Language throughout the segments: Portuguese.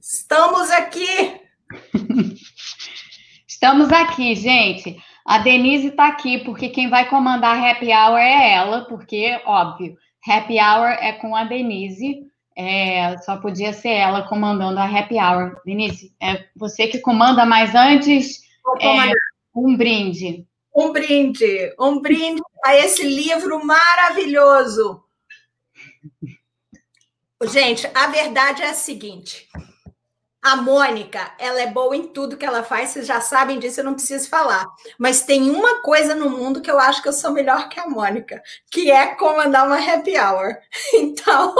Estamos aqui. Estamos aqui, gente. A Denise está aqui, porque quem vai comandar Happy Hour é ela, porque, óbvio, Happy Hour é com a Denise. É, só podia ser ela comandando a Happy Hour. Denise, é você que comanda, mas antes, é, um brinde. Um brinde, um brinde a esse livro maravilhoso. Gente, a verdade é a seguinte: a Mônica, ela é boa em tudo que ela faz, vocês já sabem disso, eu não preciso falar. Mas tem uma coisa no mundo que eu acho que eu sou melhor que a Mônica, que é comandar uma happy hour. Então,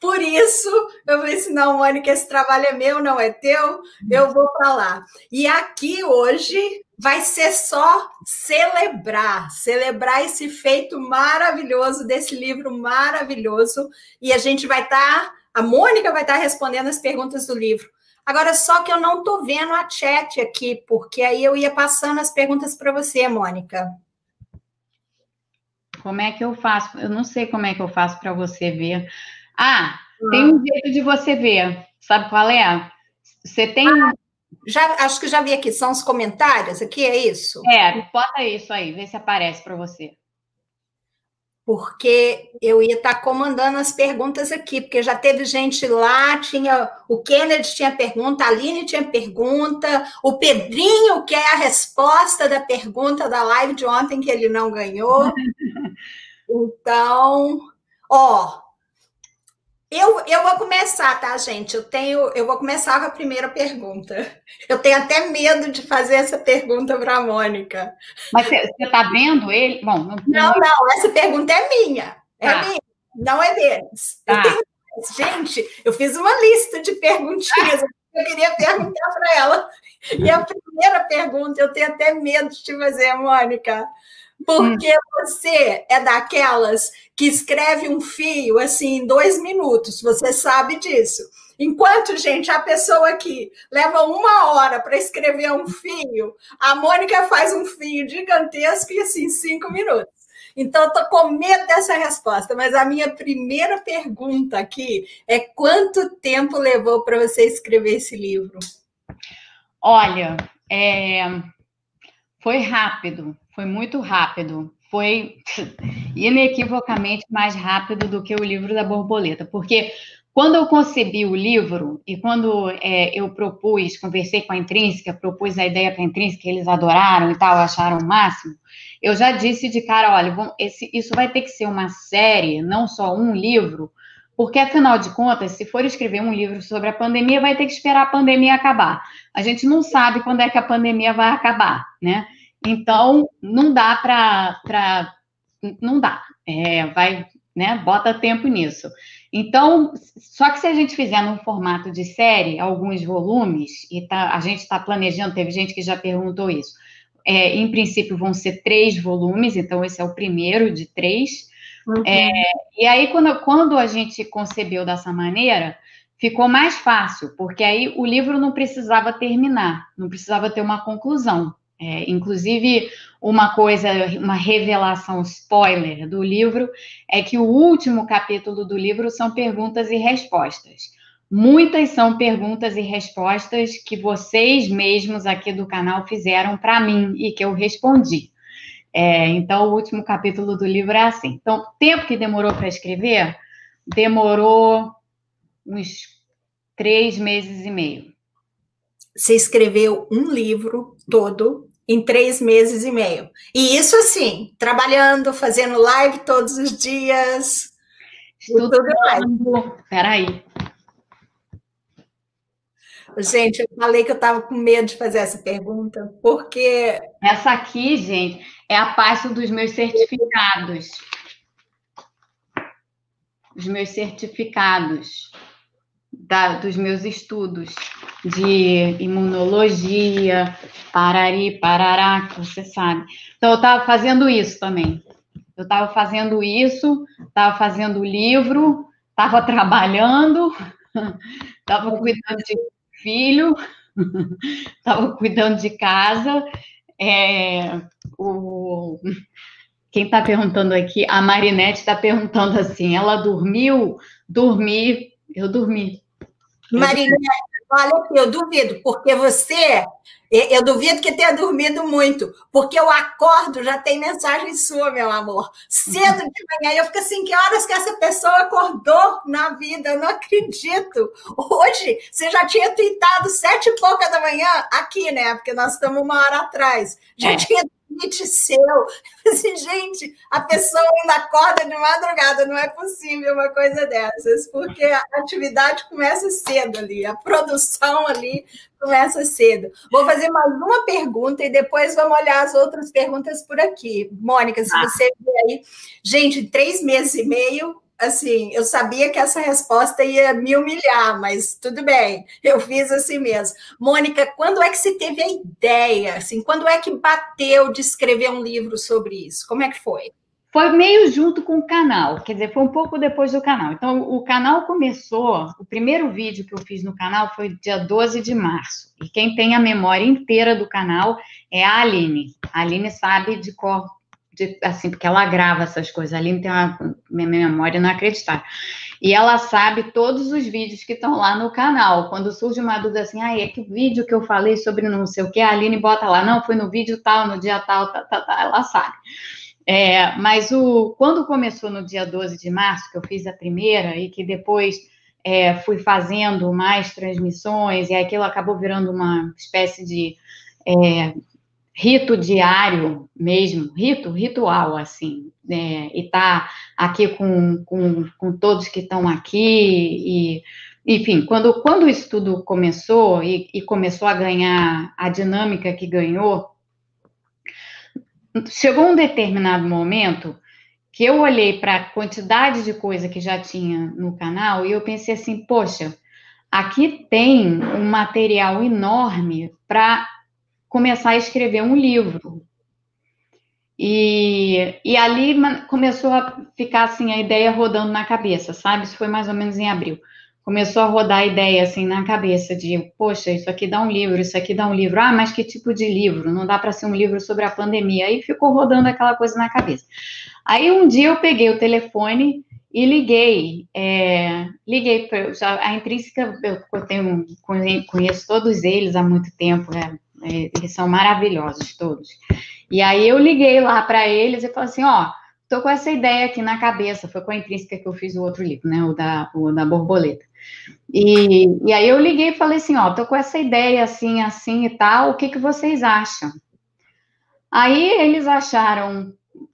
por isso, eu falei assim: não, Mônica, esse trabalho é meu, não é teu, eu vou para lá. E aqui hoje vai ser só celebrar, celebrar esse feito maravilhoso desse livro maravilhoso. E a gente vai estar, tá, a Mônica vai estar tá respondendo as perguntas do livro. Agora, só que eu não estou vendo a chat aqui, porque aí eu ia passando as perguntas para você, Mônica. Como é que eu faço? Eu não sei como é que eu faço para você ver. Ah, tem um jeito de você ver. Sabe qual é? Você tem. Ah, já, acho que já vi aqui. São os comentários aqui, é isso? É, bota isso aí, vê se aparece para você porque eu ia estar comandando as perguntas aqui, porque já teve gente lá, tinha o Kennedy tinha pergunta, a Aline tinha pergunta, o Pedrinho quer a resposta da pergunta da live de ontem que ele não ganhou. Então, ó, eu, eu vou começar, tá, gente? Eu tenho, eu vou começar com a primeira pergunta. Eu tenho até medo de fazer essa pergunta para a Mônica. Mas você está vendo ele? Bom, não, não, não, essa pergunta é minha. É tá. minha, não é deles. Tá. Eu tenho, gente, eu fiz uma lista de perguntinhas. Eu queria perguntar para ela. E a primeira pergunta, eu tenho até medo de te fazer, Mônica. Porque hum. você é daquelas que escreve um fio assim em dois minutos, você sabe disso. Enquanto, gente, a pessoa aqui leva uma hora para escrever um fio, a Mônica faz um fio gigantesco e assim, cinco minutos. Então, estou com medo dessa resposta, mas a minha primeira pergunta aqui é: quanto tempo levou para você escrever esse livro? Olha, é... foi rápido, foi muito rápido. Foi inequivocamente mais rápido do que o livro da borboleta, porque quando eu concebi o livro e quando é, eu propus, conversei com a Intrínseca, propus a ideia para a Intrínseca, eles adoraram e tal, acharam o máximo, eu já disse de cara, olha, vamos, esse, isso vai ter que ser uma série, não só um livro, porque afinal de contas, se for escrever um livro sobre a pandemia, vai ter que esperar a pandemia acabar. A gente não sabe quando é que a pandemia vai acabar, né? Então, não dá para. Não dá. É, vai, né? Bota tempo nisso. Então, só que se a gente fizer num formato de série, alguns volumes, e tá, a gente está planejando, teve gente que já perguntou isso. É, em princípio, vão ser três volumes, então esse é o primeiro de três. Uhum. É, e aí, quando, quando a gente concebeu dessa maneira, ficou mais fácil, porque aí o livro não precisava terminar, não precisava ter uma conclusão. É, inclusive, uma coisa, uma revelação spoiler do livro é que o último capítulo do livro são perguntas e respostas. Muitas são perguntas e respostas que vocês mesmos aqui do canal fizeram para mim e que eu respondi. É, então, o último capítulo do livro é assim. Então, tempo que demorou para escrever? Demorou uns três meses e meio. Você escreveu um livro todo em três meses e meio. E isso assim, trabalhando, fazendo live todos os dias. Estudando. Peraí. Gente, eu falei que eu estava com medo de fazer essa pergunta, porque. Essa aqui, gente, é a pasta dos meus certificados. Os meus certificados da, dos meus estudos de imunologia, parari, parará, que você sabe. Então, eu estava fazendo isso também. Eu estava fazendo isso, estava fazendo o livro, estava trabalhando, estava cuidando de filho, estava cuidando de casa. É, o, quem está perguntando aqui, a Marinette está perguntando assim: ela dormiu? Dormi Eu dormi. Marília, olha aqui, eu duvido, porque você eu duvido que tenha dormido muito, porque eu acordo, já tem mensagem sua, meu amor. Cedo de manhã, eu fico assim, que horas que essa pessoa acordou na vida? Eu não acredito. Hoje, você já tinha tweetado sete e pouca da manhã, aqui, né? Porque nós estamos uma hora atrás. Já é. tinha tweet seu. Assim, gente, a pessoa ainda acorda de madrugada, não é possível uma coisa dessas, porque a atividade começa cedo ali, a produção ali começa cedo. Vou fazer mais uma pergunta e depois vamos olhar as outras perguntas por aqui. Mônica, se ah. você ver aí, gente, três meses e meio, assim, eu sabia que essa resposta ia me humilhar, mas tudo bem, eu fiz assim mesmo. Mônica, quando é que você teve a ideia? Assim, quando é que bateu de escrever um livro sobre isso? Como é que foi? Foi meio junto com o canal, quer dizer, foi um pouco depois do canal. Então, o canal começou, o primeiro vídeo que eu fiz no canal foi dia 12 de março. E quem tem a memória inteira do canal é a Aline. A Aline sabe de cor, de, assim, porque ela grava essas coisas. A Aline tem uma memória inacreditável. E ela sabe todos os vídeos que estão lá no canal. Quando surge uma dúvida assim, ah, é que vídeo que eu falei sobre não sei o que, a Aline bota lá, não, foi no vídeo tal, no dia tal, tal, tal, tal ela sabe. É, mas o, quando começou no dia 12 de março, que eu fiz a primeira, e que depois é, fui fazendo mais transmissões, e aquilo acabou virando uma espécie de é, rito diário mesmo, rito, ritual, assim, né? e tá aqui com, com, com todos que estão aqui, e, enfim, quando, quando isso tudo começou, e, e começou a ganhar a dinâmica que ganhou, chegou um determinado momento que eu olhei para a quantidade de coisa que já tinha no canal e eu pensei assim, poxa, aqui tem um material enorme para começar a escrever um livro. E, e ali começou a ficar assim a ideia rodando na cabeça, sabe? Isso foi mais ou menos em abril começou a rodar a ideia assim na cabeça de, poxa, isso aqui dá um livro, isso aqui dá um livro. Ah, mas que tipo de livro? Não dá para ser um livro sobre a pandemia. Aí ficou rodando aquela coisa na cabeça. Aí um dia eu peguei o telefone e liguei, é, liguei já, a intrínseca eu tenho conheço todos eles há muito tempo, né? Eles são maravilhosos todos. E aí eu liguei lá para eles e falei assim, ó, tô com essa ideia aqui na cabeça, foi com a intrínseca que eu fiz o outro livro, né, o da, o da borboleta. E, e aí eu liguei e falei assim, ó, tô com essa ideia assim, assim e tal, o que, que vocês acham? Aí eles acharam,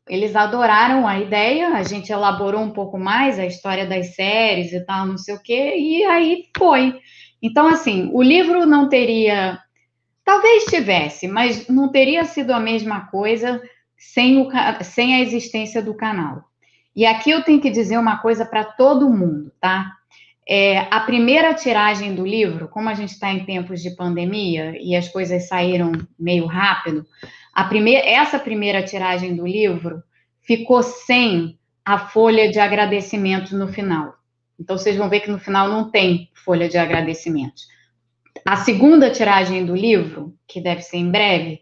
eles adoraram a ideia, a gente elaborou um pouco mais a história das séries e tal, não sei o quê, e aí foi. Então, assim, o livro não teria, talvez tivesse, mas não teria sido a mesma coisa sem, o, sem a existência do canal. E aqui eu tenho que dizer uma coisa para todo mundo, tá? É, a primeira tiragem do livro, como a gente está em tempos de pandemia e as coisas saíram meio rápido, a primeira, essa primeira tiragem do livro ficou sem a folha de agradecimentos no final. Então, vocês vão ver que no final não tem folha de agradecimentos. A segunda tiragem do livro, que deve ser em breve,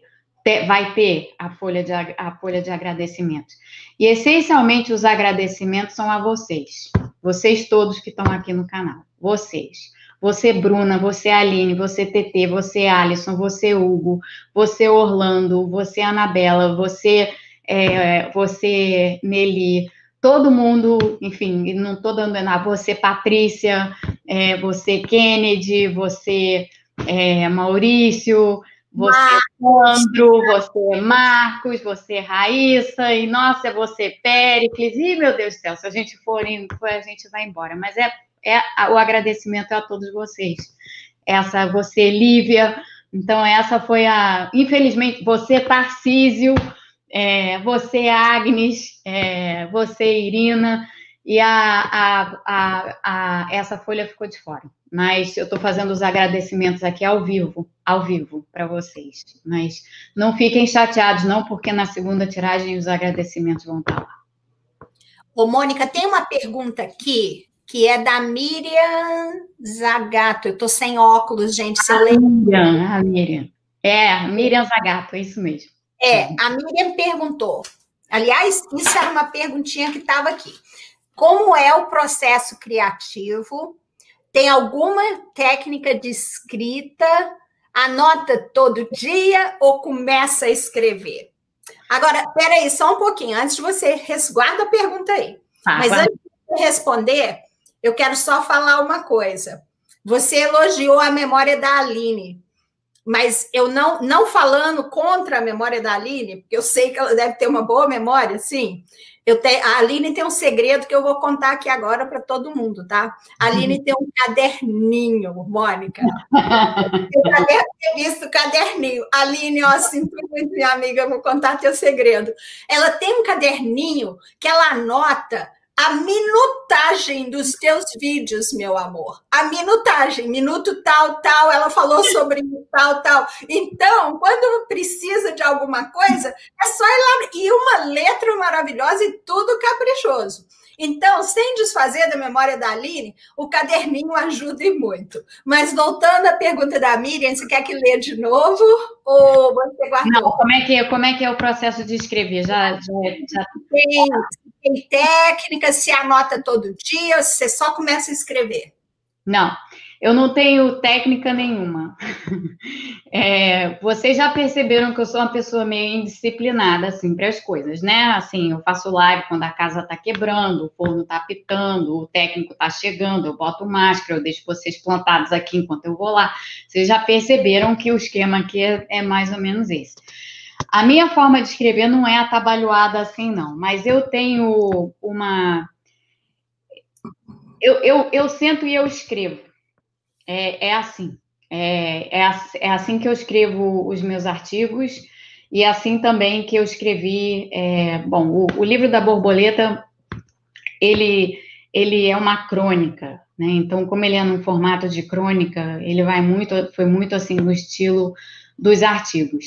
vai ter a folha, de, a folha de agradecimentos. E, essencialmente, os agradecimentos são a vocês. Vocês todos que estão aqui no canal. Vocês. Você, Bruna, você, Aline, você, TT, você, Alisson, você, Hugo, você, Orlando, você, Anabela, você, é, você, Nelly, todo mundo, enfim, não estou dando nada, você, Patrícia, é, você, Kennedy, você, é, Maurício, você, Sandro, você, Marcos, você, Raíssa, e nossa, você, Péricles, e meu Deus do céu, se a gente for indo, a gente vai embora. Mas é, é o agradecimento a todos vocês. Essa, você, Lívia, então essa foi a, infelizmente, você, Tarcísio, é, você, Agnes, é, você, Irina, e a, a, a, a, essa folha ficou de fora. Mas eu estou fazendo os agradecimentos aqui ao vivo, ao vivo, para vocês. Mas não fiquem chateados, não, porque na segunda tiragem os agradecimentos vão estar lá. Ô, Mônica, tem uma pergunta aqui que é da Miriam Zagato. Eu estou sem óculos, gente. Se eu Miriam, a Miriam. É, Miriam Zagato, é isso mesmo. É, a Miriam perguntou. Aliás, isso era uma perguntinha que estava aqui. Como é o processo criativo tem alguma técnica de escrita? Anota todo dia ou começa a escrever? Agora, peraí, só um pouquinho, antes de você resguarda a pergunta aí. Ah, Mas vai. antes de responder, eu quero só falar uma coisa. Você elogiou a memória da Aline, mas eu não, não falando contra a memória da Aline, porque eu sei que ela deve ter uma boa memória, sim. Eu te, a Aline tem um segredo que eu vou contar aqui agora para todo mundo, tá? A Aline tem um caderninho, Mônica. eu já ter visto o caderninho. Aline, ó, sinto muito, minha amiga, eu vou contar teu segredo. Ela tem um caderninho que ela anota a minutagem dos teus vídeos, meu amor. A minutagem, minuto tal, tal, ela falou sobre tal, tal. Então, quando precisa de alguma coisa, é só ir lá. E uma letra maravilhosa e tudo caprichoso. Então, sem desfazer da memória da Aline, o caderninho ajuda e muito. Mas voltando à pergunta da Miriam, você quer que lê de novo ou você guardou? Não, como é que, é, como é, que é o processo de escrever? Já, já, já... Tem, técnica, se anota todo dia, você só começa a escrever? Não, eu não tenho técnica nenhuma. É, vocês já perceberam que eu sou uma pessoa meio indisciplinada, assim, para as coisas, né? Assim, eu faço live quando a casa está quebrando, o forno está pitando, o técnico está chegando, eu boto máscara, eu deixo vocês plantados aqui enquanto eu vou lá. Vocês já perceberam que o esquema aqui é, é mais ou menos esse. A minha forma de escrever não é atabalhoada assim, não, mas eu tenho uma. Eu, eu, eu sento e eu escrevo. É, é assim. É, é, é, assim que eu escrevo os meus artigos e é assim também que eu escrevi. É, bom, o, o, livro da borboleta ele, ele é uma crônica, né? Então, como ele é num formato de crônica, ele vai muito, foi muito assim no estilo dos artigos.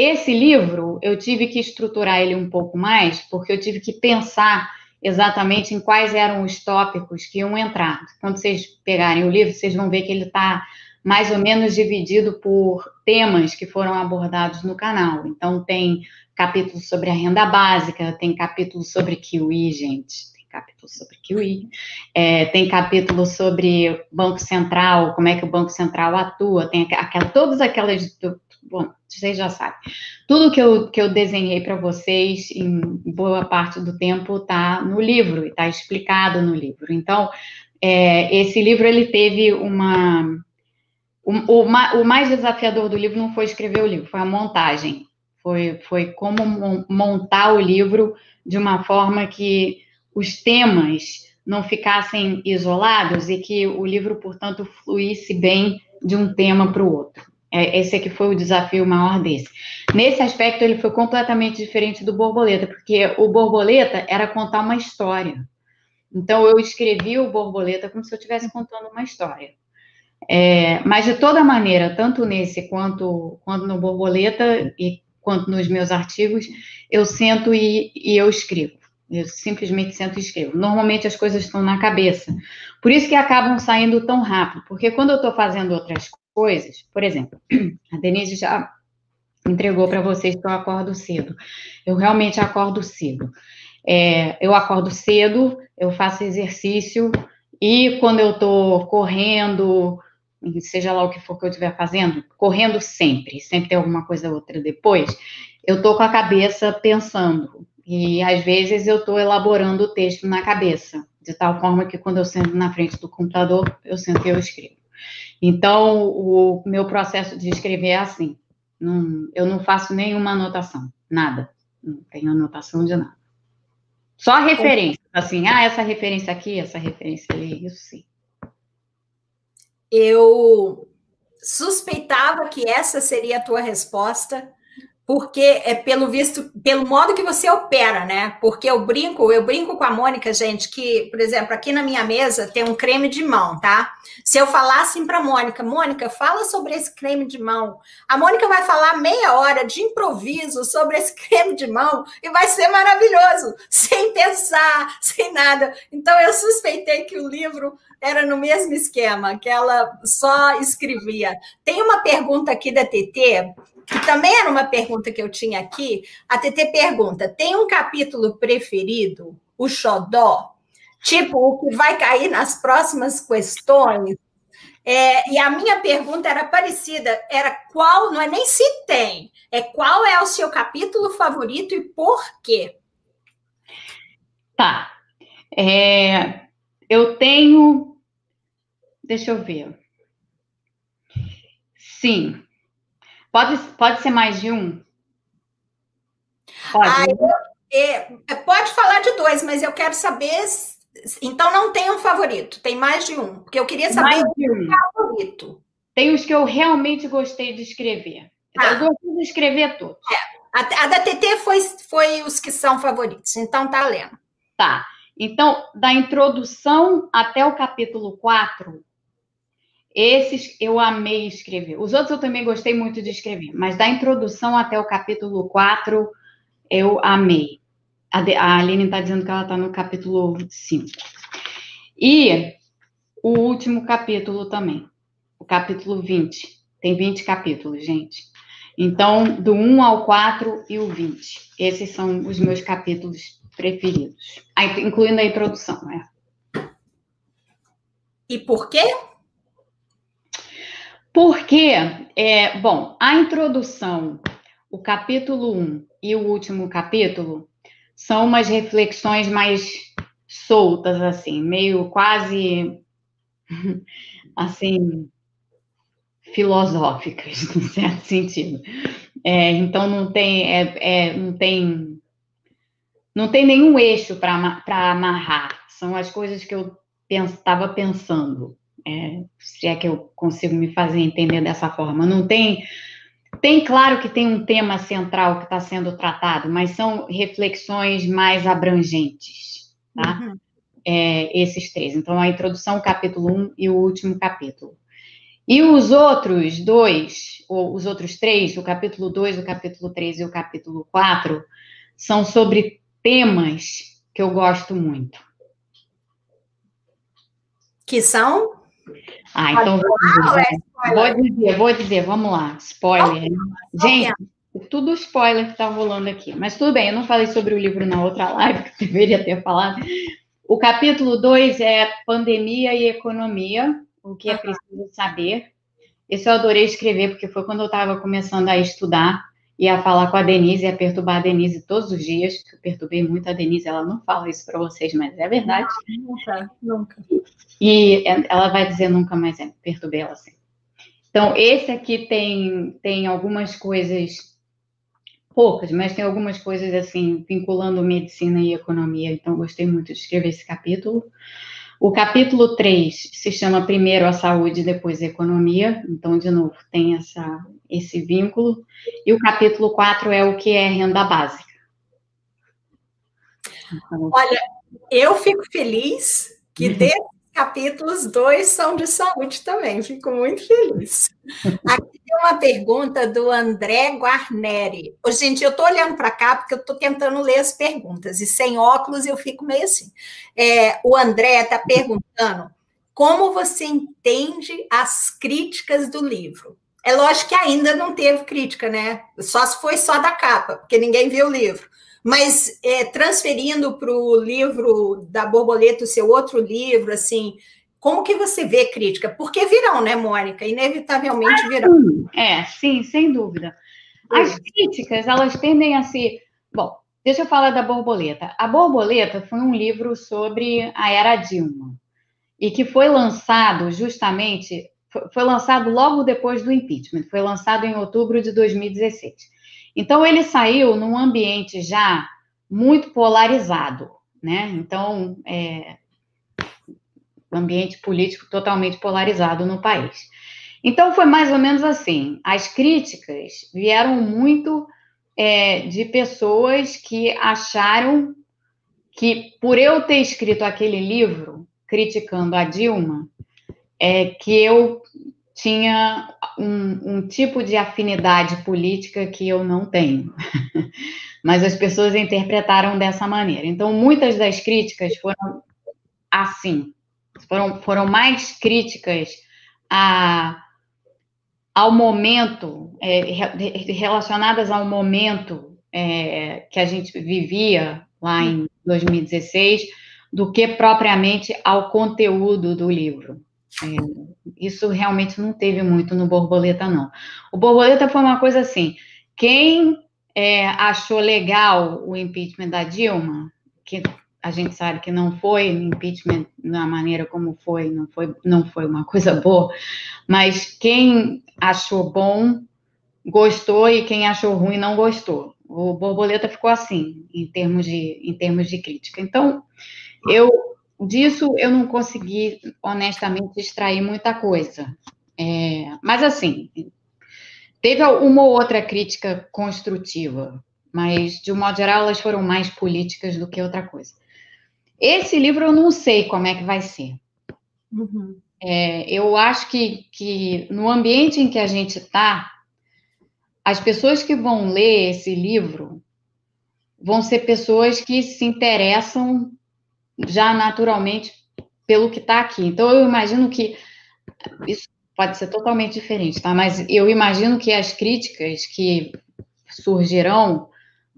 Esse livro, eu tive que estruturar ele um pouco mais, porque eu tive que pensar exatamente em quais eram os tópicos que iam entrar. Quando vocês pegarem o livro, vocês vão ver que ele está mais ou menos dividido por temas que foram abordados no canal. Então, tem capítulo sobre a renda básica, tem capítulo sobre Kiwi, gente. Tem capítulo sobre Kiwi. É, tem capítulo sobre Banco Central, como é que o Banco Central atua, tem aquela, todas aquelas bom, vocês já sabem. Tudo que eu, que eu desenhei para vocês, em boa parte do tempo, está no livro, está explicado no livro. Então, é, esse livro, ele teve uma... O, o, o, mais desafiador do livro não foi escrever o livro, foi a montagem. Foi, foi como montar o livro de uma forma que os temas não ficassem isolados e que o livro, portanto, fluísse bem de um tema para o outro. É, esse aqui foi o desafio maior desse. Nesse aspecto, ele foi completamente diferente do Borboleta, porque o Borboleta era contar uma história. Então, eu escrevi o Borboleta como se eu estivesse contando uma história. É, mas, de toda maneira, tanto nesse quanto, quanto no Borboleta e quanto nos meus artigos, eu sento e, e eu escrevo. Eu simplesmente sento e escrevo. Normalmente as coisas estão na cabeça. Por isso que acabam saindo tão rápido, porque quando eu estou fazendo outras coisas. Por exemplo, a Denise já entregou para vocês que eu acordo cedo. Eu realmente acordo cedo. É, eu acordo cedo, eu faço exercício e quando eu estou correndo, seja lá o que for que eu estiver fazendo, correndo sempre, sempre tem alguma coisa ou outra depois, eu estou com a cabeça pensando. E às vezes eu estou elaborando o texto na cabeça, de tal forma que quando eu sento na frente do computador, eu sento e eu escrevo. Então, o meu processo de escrever é assim. Não, eu não faço nenhuma anotação, nada. Não tenho anotação de nada. Só referência, assim, ah, essa referência aqui, essa referência ali, isso sim. Eu suspeitava que essa seria a tua resposta, porque é pelo visto, pelo modo que você opera, né? Porque eu brinco, eu brinco com a Mônica, gente, que, por exemplo, aqui na minha mesa tem um creme de mão, tá? Se eu falar assim para Mônica, Mônica, fala sobre esse creme de mão. A Mônica vai falar meia hora de improviso sobre esse creme de mão e vai ser maravilhoso, sem pensar, sem nada. Então eu suspeitei que o livro era no mesmo esquema, que ela só escrevia. Tem uma pergunta aqui da TT que também era uma pergunta que eu tinha aqui. A TT pergunta: tem um capítulo preferido, o Xodó? Tipo, o que vai cair nas próximas questões. É, e a minha pergunta era parecida, era qual, não é nem se tem, é qual é o seu capítulo favorito e por quê? Tá. É, eu tenho. Deixa eu ver. Sim. Pode, pode ser mais de um? Pode. Ah, eu, é, é, pode falar de dois, mas eu quero saber. Então não tem um favorito, tem mais de um. Porque eu queria saber mais de um. favorito. Tem os que eu realmente gostei de escrever. Ah. Eu gostei de escrever todos. É. A, a da TT foi, foi os que são favoritos, então tá lendo. Tá. Então, da introdução até o capítulo 4, esses eu amei escrever. Os outros eu também gostei muito de escrever, mas da introdução até o capítulo 4, eu amei. A, a Aline está dizendo que ela está no capítulo 5. E o último capítulo também, o capítulo 20. Tem 20 capítulos, gente. Então, do 1 ao 4 e o 20. Esses são os meus capítulos preferidos, incluindo a introdução, né? E por quê? Porque, é, bom, a introdução, o capítulo 1 e o último capítulo são umas reflexões mais soltas, assim, meio quase, assim, filosóficas, no certo sentido. É, então, não tem, é, é, não tem não tem nenhum eixo para amarrar. São as coisas que eu estava pensando. É, se é que eu consigo me fazer entender dessa forma. Não tem. Tem, claro que tem um tema central que está sendo tratado, mas são reflexões mais abrangentes, tá? Uhum. É, esses três. Então, a introdução, o capítulo 1 e o último capítulo. E os outros dois, ou os outros três, o capítulo 2, o capítulo 3 e o capítulo 4, são sobre temas que eu gosto muito. Que são? Ah, então vou dizer, é vou dizer, vou dizer, vamos lá, spoiler. Gente, tudo spoiler que está rolando aqui. Mas tudo bem, eu não falei sobre o livro na outra live, que deveria ter falado. O capítulo 2 é Pandemia e Economia, o que é preciso saber. Esse eu adorei escrever, porque foi quando eu estava começando a estudar ia falar com a Denise, ia perturbar a Denise todos os dias, eu perturbei muito a Denise, ela não fala isso para vocês, mas é verdade. Nunca, nunca. E ela vai dizer nunca mais, é, perturbei ela assim. Então, esse aqui tem, tem algumas coisas, poucas, mas tem algumas coisas assim, vinculando medicina e economia, então gostei muito de escrever esse capítulo. O capítulo 3 se chama Primeiro a Saúde, depois a Economia, então, de novo, tem essa, esse vínculo. E o capítulo 4 é o que é renda básica. Então, Olha, eu fico feliz que desses capítulos, dois são de saúde também, fico muito feliz. Aqui tem uma pergunta do André Guarneri. Ô, gente, eu estou olhando para cá porque eu estou tentando ler as perguntas, e sem óculos eu fico meio assim. É, o André está perguntando como você entende as críticas do livro. É lógico que ainda não teve crítica, né? Só se foi só da capa, porque ninguém viu o livro. Mas é, transferindo para o livro da borboleta, o seu outro livro, assim, como que você vê crítica? Porque virão, né, Mônica? Inevitavelmente ah, virão. É, sim, sem dúvida. As críticas, elas tendem a ser. Bom, deixa eu falar da borboleta. A borboleta foi um livro sobre a era Dilma e que foi lançado justamente foi lançado logo depois do impeachment, foi lançado em outubro de 2016. Então, ele saiu num ambiente já muito polarizado, né? Então, é, ambiente político totalmente polarizado no país. Então, foi mais ou menos assim: as críticas vieram muito é, de pessoas que acharam que, por eu ter escrito aquele livro criticando a Dilma, é que eu tinha um, um, tipo de afinidade política que eu não tenho. Mas as pessoas interpretaram dessa maneira. Então, muitas das críticas foram assim, foram, foram mais críticas a, ao momento, é, relacionadas ao momento é, que a gente vivia lá em 2016, do que propriamente ao conteúdo do livro. É, isso realmente não teve muito no Borboleta, não. O Borboleta foi uma coisa assim: quem é, achou legal o impeachment da Dilma, que a gente sabe que não foi impeachment na maneira como foi, não foi, não foi uma coisa boa, mas quem achou bom gostou e quem achou ruim não gostou. O Borboleta ficou assim em termos de em termos de crítica. Então, eu disso eu não consegui honestamente extrair muita coisa. É, mas assim, teve uma ou outra crítica construtiva, mas de um modo geral elas foram mais políticas do que outra coisa. Esse livro eu não sei como é que vai ser. Uhum. É, eu acho que, que no ambiente em que a gente está, as pessoas que vão ler esse livro vão ser pessoas que se interessam já naturalmente pelo que está aqui. Então, eu imagino que isso pode ser totalmente diferente, tá? Mas eu imagino que as críticas que surgirão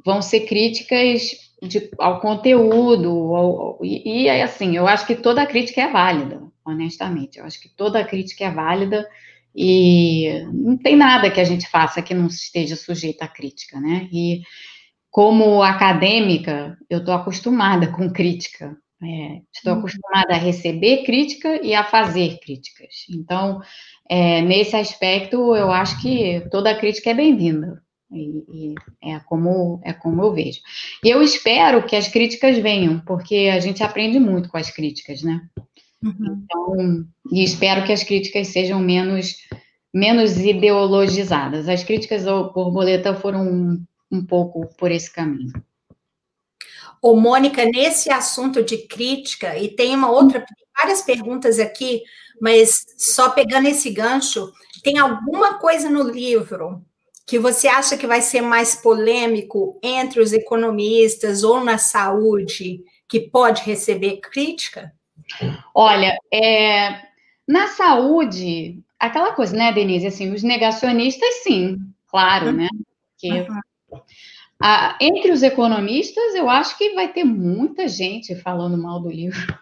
vão ser críticas de, ao conteúdo, ao, e, e assim, eu acho que toda crítica é válida, honestamente. Eu acho que toda crítica é válida e não tem nada que a gente faça que não esteja sujeito à crítica, né? E como acadêmica, eu estou acostumada com crítica. É, estou uhum. acostumada a receber crítica e a fazer críticas. Então, é, nesse aspecto, eu acho que toda crítica é bem-vinda. E, e, é como é como eu vejo. E eu espero que as críticas venham, porque a gente aprende muito com as críticas, né? Uhum. Então, e espero que as críticas sejam menos menos ideologizadas. As críticas ao borboleta foram um, um pouco por esse caminho. Ô, Mônica, nesse assunto de crítica, e tem uma outra, várias perguntas aqui, mas só pegando esse gancho, tem alguma coisa no livro que você acha que vai ser mais polêmico entre os economistas ou na saúde que pode receber crítica? Olha, é, na saúde, aquela coisa, né, Denise? Assim, os negacionistas, sim, claro, uhum. né? Que, uhum. A, entre os economistas, eu acho que vai ter muita gente falando mal do livro.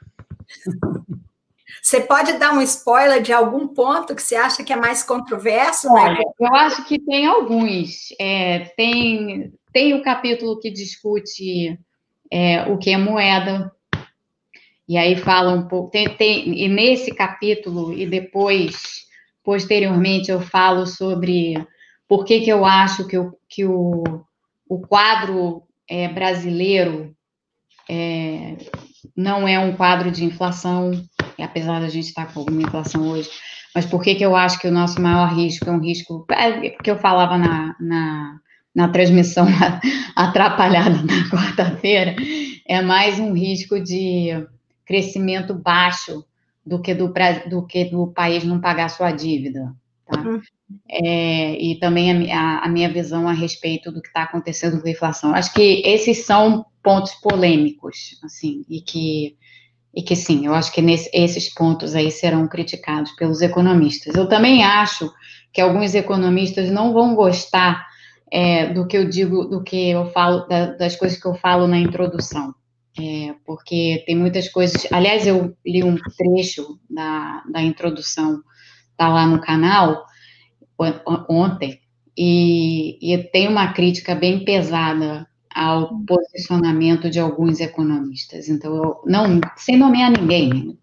Você pode dar um spoiler de algum ponto que você acha que é mais controverso? Né? Olha, né? eu acho que tem alguns. É, tem, tem o capítulo que discute é, o que é moeda. E aí fala um pouco. Tem, tem, e nesse capítulo, e depois, posteriormente, eu falo sobre por que, que eu acho que, o, que o, o quadro é, brasileiro é, não é um quadro de inflação apesar da gente estar com alguma inflação hoje. Mas por que, que eu acho que o nosso maior risco é um risco. É porque eu falava na, na, na transmissão atrapalhada na quarta-feira, é mais um risco de crescimento baixo do que do, do, que do país não pagar sua dívida. Tá? É, e também a, a, minha visão a respeito do que está acontecendo com a inflação. Acho que esses são pontos polêmicos, assim, e que e que sim, eu acho que nesse, esses pontos aí serão criticados pelos economistas. Eu também acho que alguns economistas não vão gostar é, do que eu digo, do que eu falo, da, das coisas que eu falo na introdução, é, porque tem muitas coisas. Aliás, eu li um trecho da, da introdução, tá lá no canal ontem, e, e tem uma crítica bem pesada ao posicionamento de alguns economistas. Então, eu, não, sem nomear ninguém,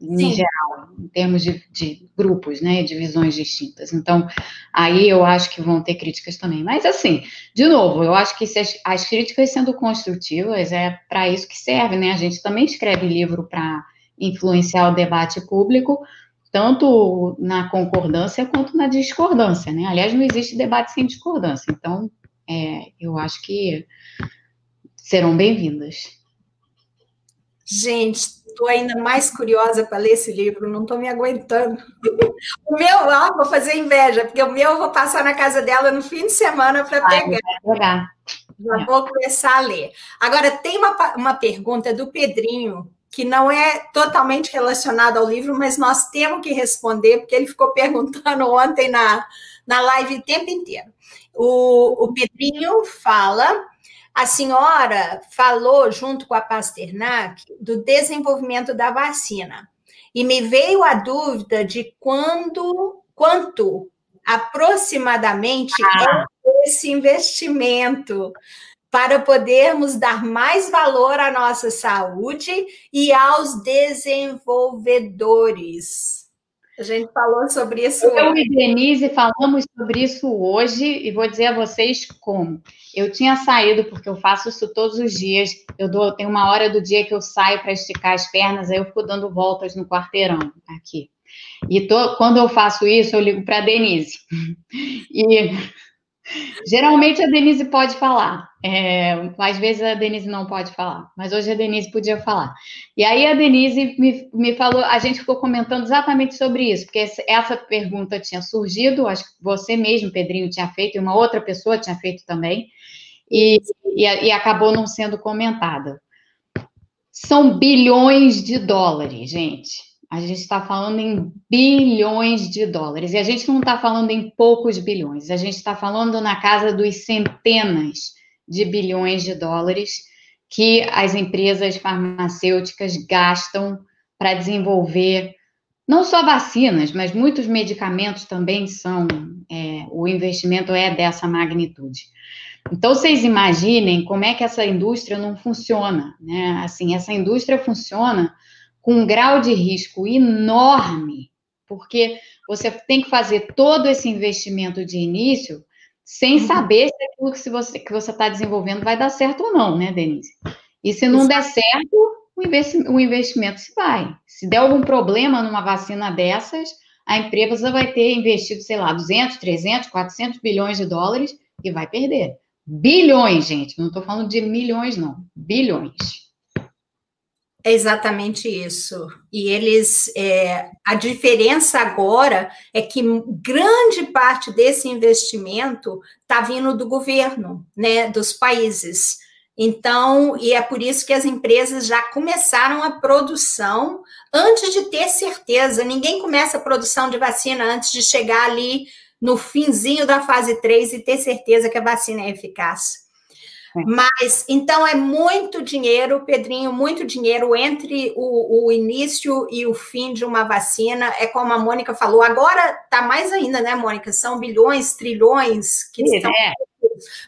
em Sim. geral, em termos de, de, grupos, né, de visões distintas. Então, aí eu acho que vão ter críticas também. Mas, assim, de novo, eu acho que as, as críticas sendo construtivas é para isso que serve, né? A gente também escreve livro para influenciar o debate público, tanto na concordância quanto na discordância, né? Aliás, não existe debate sem discordância. Então, é, eu acho que serão bem-vindas. Gente, estou ainda mais curiosa para ler esse livro, não estou me aguentando. O meu, ó, vou fazer inveja, porque o meu eu vou passar na casa dela no fim de semana para pegar. Já vou começar a ler. Agora, tem uma, uma pergunta do Pedrinho, que não é totalmente relacionada ao livro, mas nós temos que responder, porque ele ficou perguntando ontem na, na live o tempo inteiro. O, o Pedrinho fala A senhora falou, junto com a Pasternak, do desenvolvimento da vacina. E me veio a dúvida de quando, quanto aproximadamente ah. é esse investimento para podermos dar mais valor à nossa saúde e aos desenvolvedores. A gente falou sobre isso. Eu hoje. e Denise falamos sobre isso hoje e vou dizer a vocês como. Eu tinha saído, porque eu faço isso todos os dias. Eu dou, tem uma hora do dia que eu saio para esticar as pernas, aí eu fico dando voltas no quarteirão aqui. E tô, quando eu faço isso, eu ligo para Denise. E Geralmente a Denise pode falar, é, às vezes a Denise não pode falar, mas hoje a Denise podia falar. E aí a Denise me, me falou, a gente ficou comentando exatamente sobre isso, porque essa pergunta tinha surgido, acho que você mesmo, Pedrinho, tinha feito, e uma outra pessoa tinha feito também, e, e, e acabou não sendo comentada. São bilhões de dólares, gente. A gente está falando em bilhões de dólares. E a gente não está falando em poucos bilhões, a gente está falando na casa dos centenas de bilhões de dólares que as empresas farmacêuticas gastam para desenvolver não só vacinas, mas muitos medicamentos também são. É, o investimento é dessa magnitude. Então, vocês imaginem como é que essa indústria não funciona, né? Assim, essa indústria funciona com um grau de risco enorme, porque você tem que fazer todo esse investimento de início sem uhum. saber se aquilo que você que você está desenvolvendo vai dar certo ou não, né, Denise? E se não der certo, o investimento se vai. Se der algum problema numa vacina dessas, a empresa vai ter investido, sei lá, 200, 300, 400 bilhões de dólares e vai perder. Bilhões, gente, não estou falando de milhões, não. Bilhões. É exatamente isso. E eles, é, a diferença agora é que grande parte desse investimento está vindo do governo, né, dos países. Então, e é por isso que as empresas já começaram a produção antes de ter certeza. Ninguém começa a produção de vacina antes de chegar ali no finzinho da fase 3 e ter certeza que a vacina é eficaz. É. Mas, então, é muito dinheiro, Pedrinho, muito dinheiro entre o, o, início e o fim de uma vacina. É como a Mônica falou, agora está mais ainda, né, Mônica? São bilhões, trilhões que Sim, estão. É.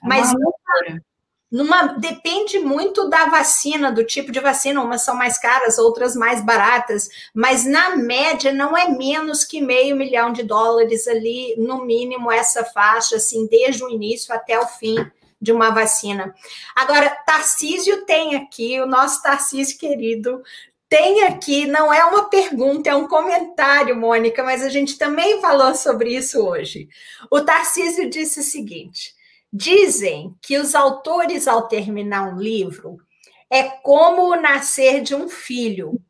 Mas numa, numa, depende muito da vacina, do tipo de vacina. Umas são mais caras, outras mais baratas. Mas, na média, não é menos que meio milhão de dólares ali, no mínimo, essa faixa, assim, desde o início até o fim de uma vacina. Agora, Tarcísio tem aqui, o nosso Tarcísio querido, tem aqui, não é uma pergunta, é um comentário, Mônica, mas a gente também falou sobre isso hoje. O Tarcísio disse o seguinte: dizem que os autores, ao terminar um livro, é como o nascer de um filho,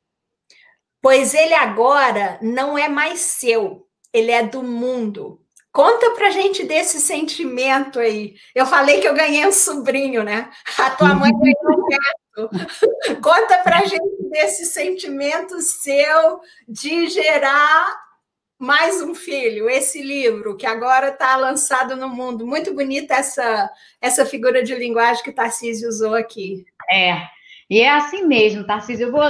pois ele agora não é mais seu, ele é do mundo. Conta pra gente desse sentimento aí. Eu falei que eu ganhei um sobrinho, né? A tua mãe ganhou um gato. Conta pra gente desse sentimento seu de gerar mais um filho, esse livro que agora está lançado no mundo. Muito bonita essa, essa figura de linguagem que o Tarcísio usou aqui. É, e é assim mesmo, Tarcísio. Eu vou,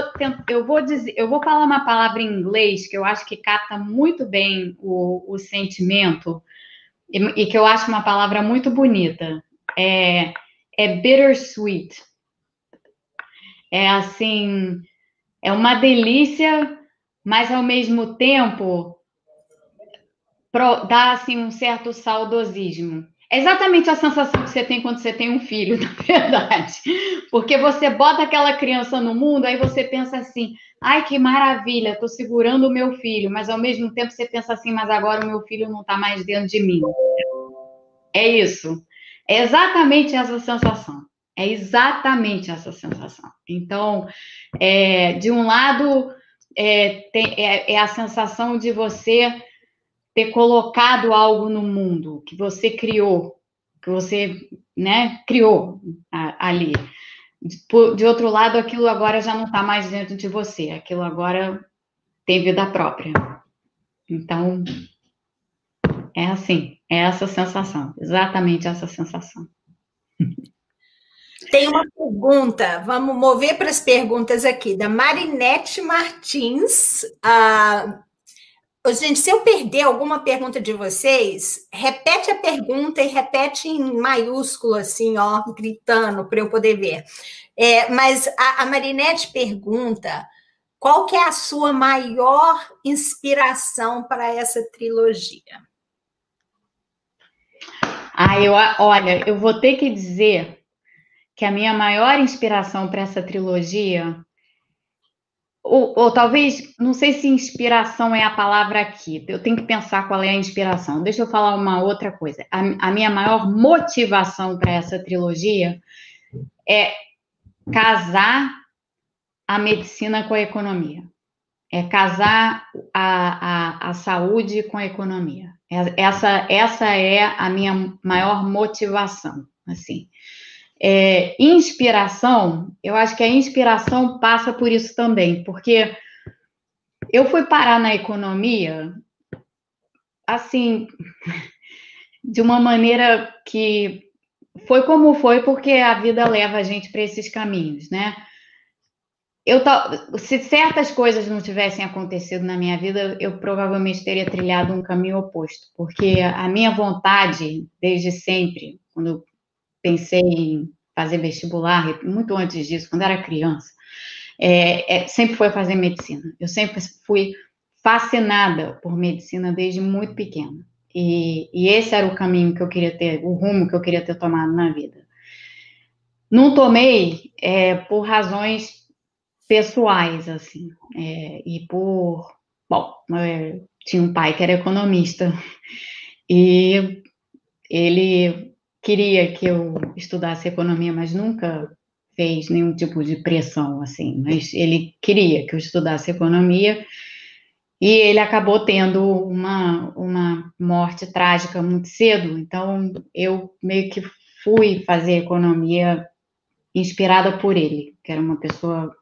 eu vou dizer, eu vou falar uma palavra em inglês que eu acho que capta muito bem o, o sentimento e, e, que eu acho uma palavra muito bonita. É, é bittersweet. É assim, é uma delícia, mas ao mesmo tempo dá assim um certo saudosismo. É exatamente a sensação que você tem quando você tem um filho, na verdade. Porque você bota aquela criança no mundo, aí você pensa assim: ai, que maravilha, estou segurando o meu filho, mas ao mesmo tempo você pensa assim: mas agora o meu filho não está mais dentro de mim. É isso. É exatamente essa sensação. É exatamente essa sensação. Então, é, de um lado, é, tem, é, é a sensação de você ter colocado algo no mundo que você criou, que você né, criou ali. De outro lado, aquilo agora já não está mais dentro de você, aquilo agora tem vida própria. Então, é assim, é essa sensação, exatamente essa sensação. Tem uma pergunta, vamos mover para as perguntas aqui, da Marinete Martins. Ah, gente, se eu perder alguma pergunta de vocês, repete a pergunta e repete em maiúsculo, assim, ó, gritando, para eu poder ver. É, mas a, a Marinete pergunta qual que é a sua maior inspiração para essa trilogia? Ah, eu, olha, eu vou ter que dizer que a minha maior inspiração para essa trilogia, ou, ou, talvez, não sei se inspiração é a palavra aqui, eu tenho que pensar qual é a inspiração. Deixa eu falar uma outra coisa. A, a minha maior motivação para essa trilogia é casar a medicina com a economia. É casar a, a, a saúde com a economia. É, essa, essa é a minha maior motivação, assim. É, inspiração, eu acho que a inspiração passa por isso também, porque eu fui parar na economia, assim, de uma maneira que foi como foi, porque a vida leva a gente para esses caminhos, né? Eu, se certas coisas não tivessem acontecido na minha vida, eu provavelmente teria trilhado um caminho oposto, porque a minha vontade, desde sempre, quando pensei em fazer vestibular, muito antes disso, quando era criança, é, é, sempre foi fazer medicina. Eu sempre fui fascinada por medicina desde muito pequena. E, e, esse era o caminho que eu queria ter, o rumo que eu queria ter tomado na vida. Não tomei é, por razões pessoais, assim, é, e por. Bom, tinha um pai que era economista, e ele queria que eu estudasse economia, mas nunca fez nenhum tipo de pressão, assim, mas ele queria que eu estudasse economia, e ele acabou tendo uma, uma morte trágica muito cedo, então eu meio que fui fazer economia inspirada por ele, que era uma pessoa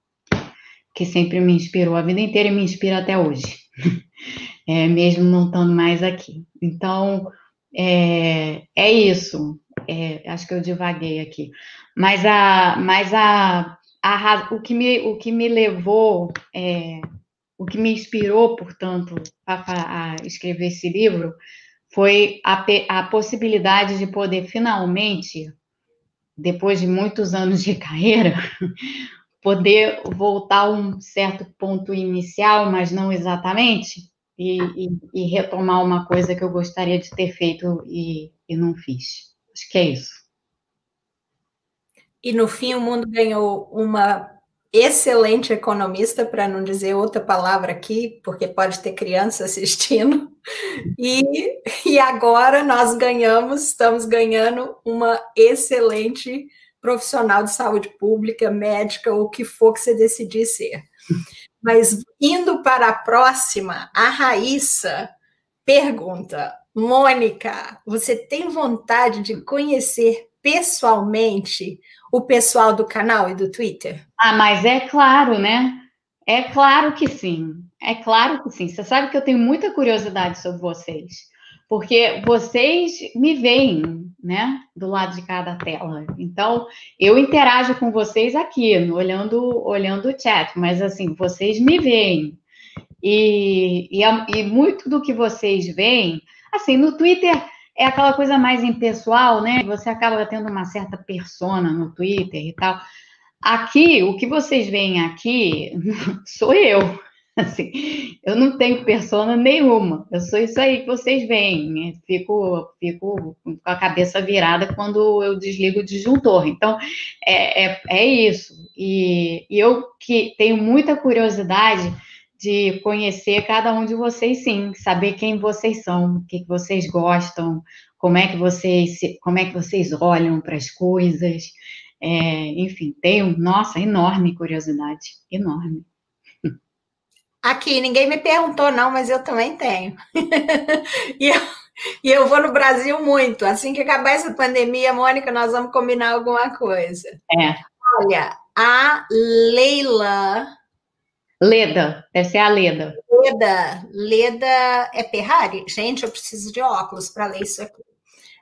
que sempre me inspirou a vida inteira e me inspira até hoje, é, mesmo não estando mais aqui. Então, é, é isso. É, acho que eu divaguei aqui. Mas a, mas a, a o que me, o que me levou, é, o que me inspirou, portanto, a, a escrever esse livro foi a, a possibilidade de poder finalmente, depois de muitos anos de carreira, poder voltar a um certo ponto inicial, mas não exatamente, e, e, e, retomar uma coisa que eu gostaria de ter feito e, e não fiz. Que é isso. E no fim, o mundo ganhou uma excelente economista, para não dizer outra palavra aqui, porque pode ter criança assistindo. E, e agora nós ganhamos, estamos ganhando uma excelente profissional de saúde pública, médica, ou o que for que você decidir ser. Mas indo para a próxima, a Raíssa pergunta: Mônica, você tem vontade de conhecer pessoalmente o pessoal do canal e do Twitter? Ah, mas é claro, né? É claro que sim. É claro que sim. Você sabe que eu tenho muita curiosidade sobre vocês porque vocês me veem, né, do lado de cada tela. Então, eu interajo com vocês aqui, olhando, olhando o chat, mas assim, vocês me veem. E, e, e muito do que vocês veem, assim, no Twitter é aquela coisa mais impessoal, né? Você acaba tendo uma certa persona no Twitter e tal. Aqui, o que vocês veem aqui sou eu. Assim, eu não tenho persona nenhuma. Eu sou isso aí que vocês veem. Né? Fico, fico com a cabeça virada quando eu desligo o disjuntor. Então, é, é, é isso. E, e eu que tenho muita curiosidade de conhecer cada um de vocês, sim, saber quem vocês são, o que, que vocês gostam, como é que vocês, como é que vocês olham para as coisas. É, enfim, tenho, nossa, enorme curiosidade, enorme. Aqui, ninguém me perguntou, não, mas eu também tenho. e, eu, e eu vou no Brasil muito. Assim que acabar essa pandemia, Mônica, nós vamos combinar alguma coisa. É. Olha, a Leila. Leda, deve ser a Leda. Leda, Leda é Ferrari? Gente, eu preciso de óculos para ler isso aqui.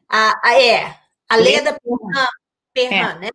A, a, é, a Leda, Leda Perran, Perran é. né?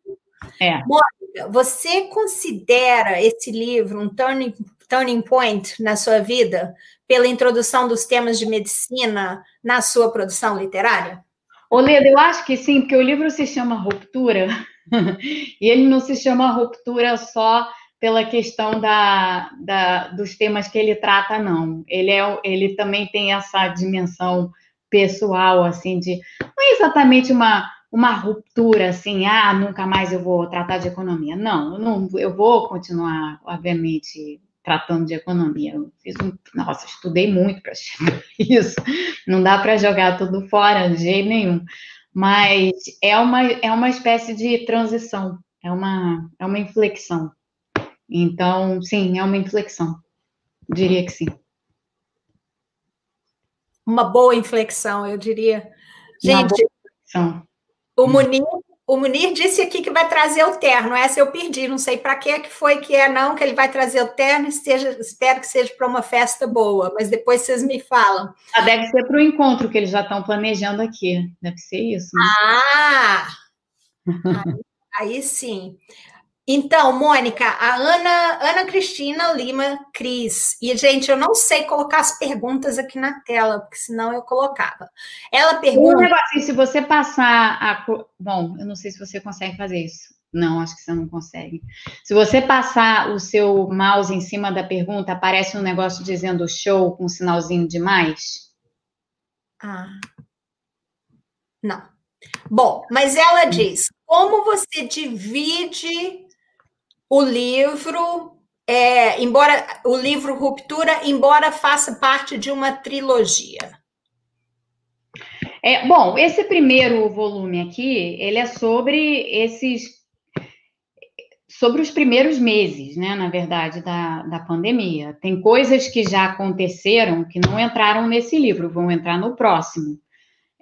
É. Mônica, você considera esse livro um turning, turning point na sua vida pela introdução dos temas de medicina na sua produção literária? Ô, Leda, eu acho que sim, porque o livro se chama Ruptura, e ele não se chama Ruptura só pela questão da, da, dos temas que ele trata, não. Ele, é, ele também tem essa dimensão pessoal, assim, de não é exatamente uma, uma ruptura, assim, ah, nunca mais eu vou tratar de economia. Não, eu, não, eu vou continuar, obviamente, tratando de economia. Eu fiz um, nossa, estudei muito para isso. Não dá para jogar tudo fora de jeito nenhum. Mas é uma, é uma espécie de transição, é uma, é uma inflexão. Então, sim, é uma inflexão. Diria que sim. Uma boa inflexão, eu diria. Gente, o Munir o Munir disse aqui que vai trazer o terno. Essa eu perdi, não sei para que que foi que é não que ele vai trazer o terno. Esteja, espero que seja para uma festa boa, mas depois vocês me falam. Ah, deve ser para o encontro que eles já estão planejando aqui. Deve ser isso. Né? Ah, aí, aí sim. Então, Mônica, a Ana, Ana Cristina Lima Cris. E, gente, eu não sei colocar as perguntas aqui na tela, porque senão eu colocava. Ela pergunta. Um negocinho, se você passar a. Bom, eu não sei se você consegue fazer isso. Não, acho que você não consegue. Se você passar o seu mouse em cima da pergunta, aparece um negócio dizendo show com um sinalzinho de mais? Ah. Não. Bom, mas ela diz: como você divide o livro, é, embora o livro Ruptura, embora faça parte de uma trilogia. É, bom, esse primeiro volume aqui, ele é sobre esses sobre os primeiros meses, né, na verdade, da, da pandemia. Tem coisas que já aconteceram que não entraram nesse livro, vão entrar no próximo.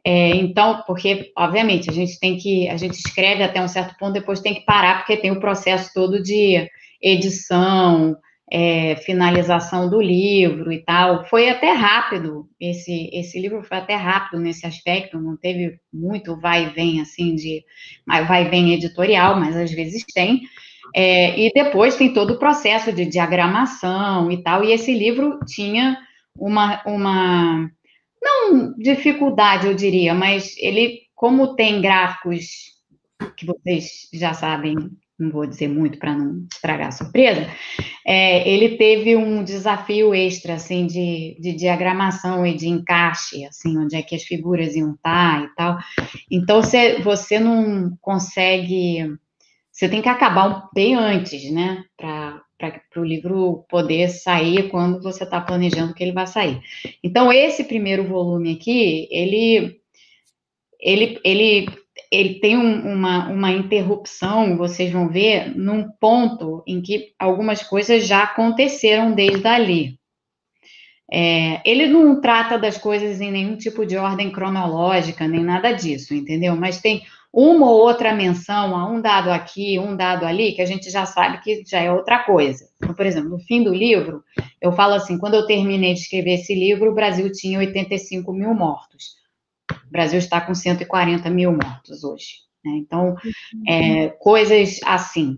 É, então, porque, obviamente, a gente tem que, a gente escreve até um certo ponto, depois tem que parar, porque tem o processo todo de edição, é, finalização do livro e tal. Foi até rápido, esse, esse livro foi até rápido nesse aspecto, não teve muito vai e vem, assim, de vai e vem editorial, mas às vezes tem. É, e depois tem todo o processo de diagramação e tal, e esse livro tinha uma, uma não dificuldade, eu diria, mas ele, como tem gráficos que vocês já sabem, não vou dizer muito para não estragar a surpresa, é, ele teve um desafio extra, assim, de, de diagramação e de encaixe, assim, onde é que as figuras iam estar e tal. Então, você, você não consegue, você tem que acabar bem antes, né, para para o livro poder sair quando você está planejando que ele vai sair. Então, esse primeiro volume aqui, ele, ele, ele, ele tem um, uma, uma interrupção, vocês vão ver, num ponto em que algumas coisas já aconteceram desde ali. É, ele não trata das coisas em nenhum tipo de ordem cronológica, nem nada disso, entendeu? Mas tem uma ou outra menção a um dado aqui, um dado ali, que a gente já sabe que já é outra coisa. Então, por exemplo, no fim do livro, eu falo assim: quando eu terminei de escrever esse livro, o Brasil tinha 85 mil mortos. O Brasil está com 140 mil mortos hoje. Né? Então, é, coisas assim.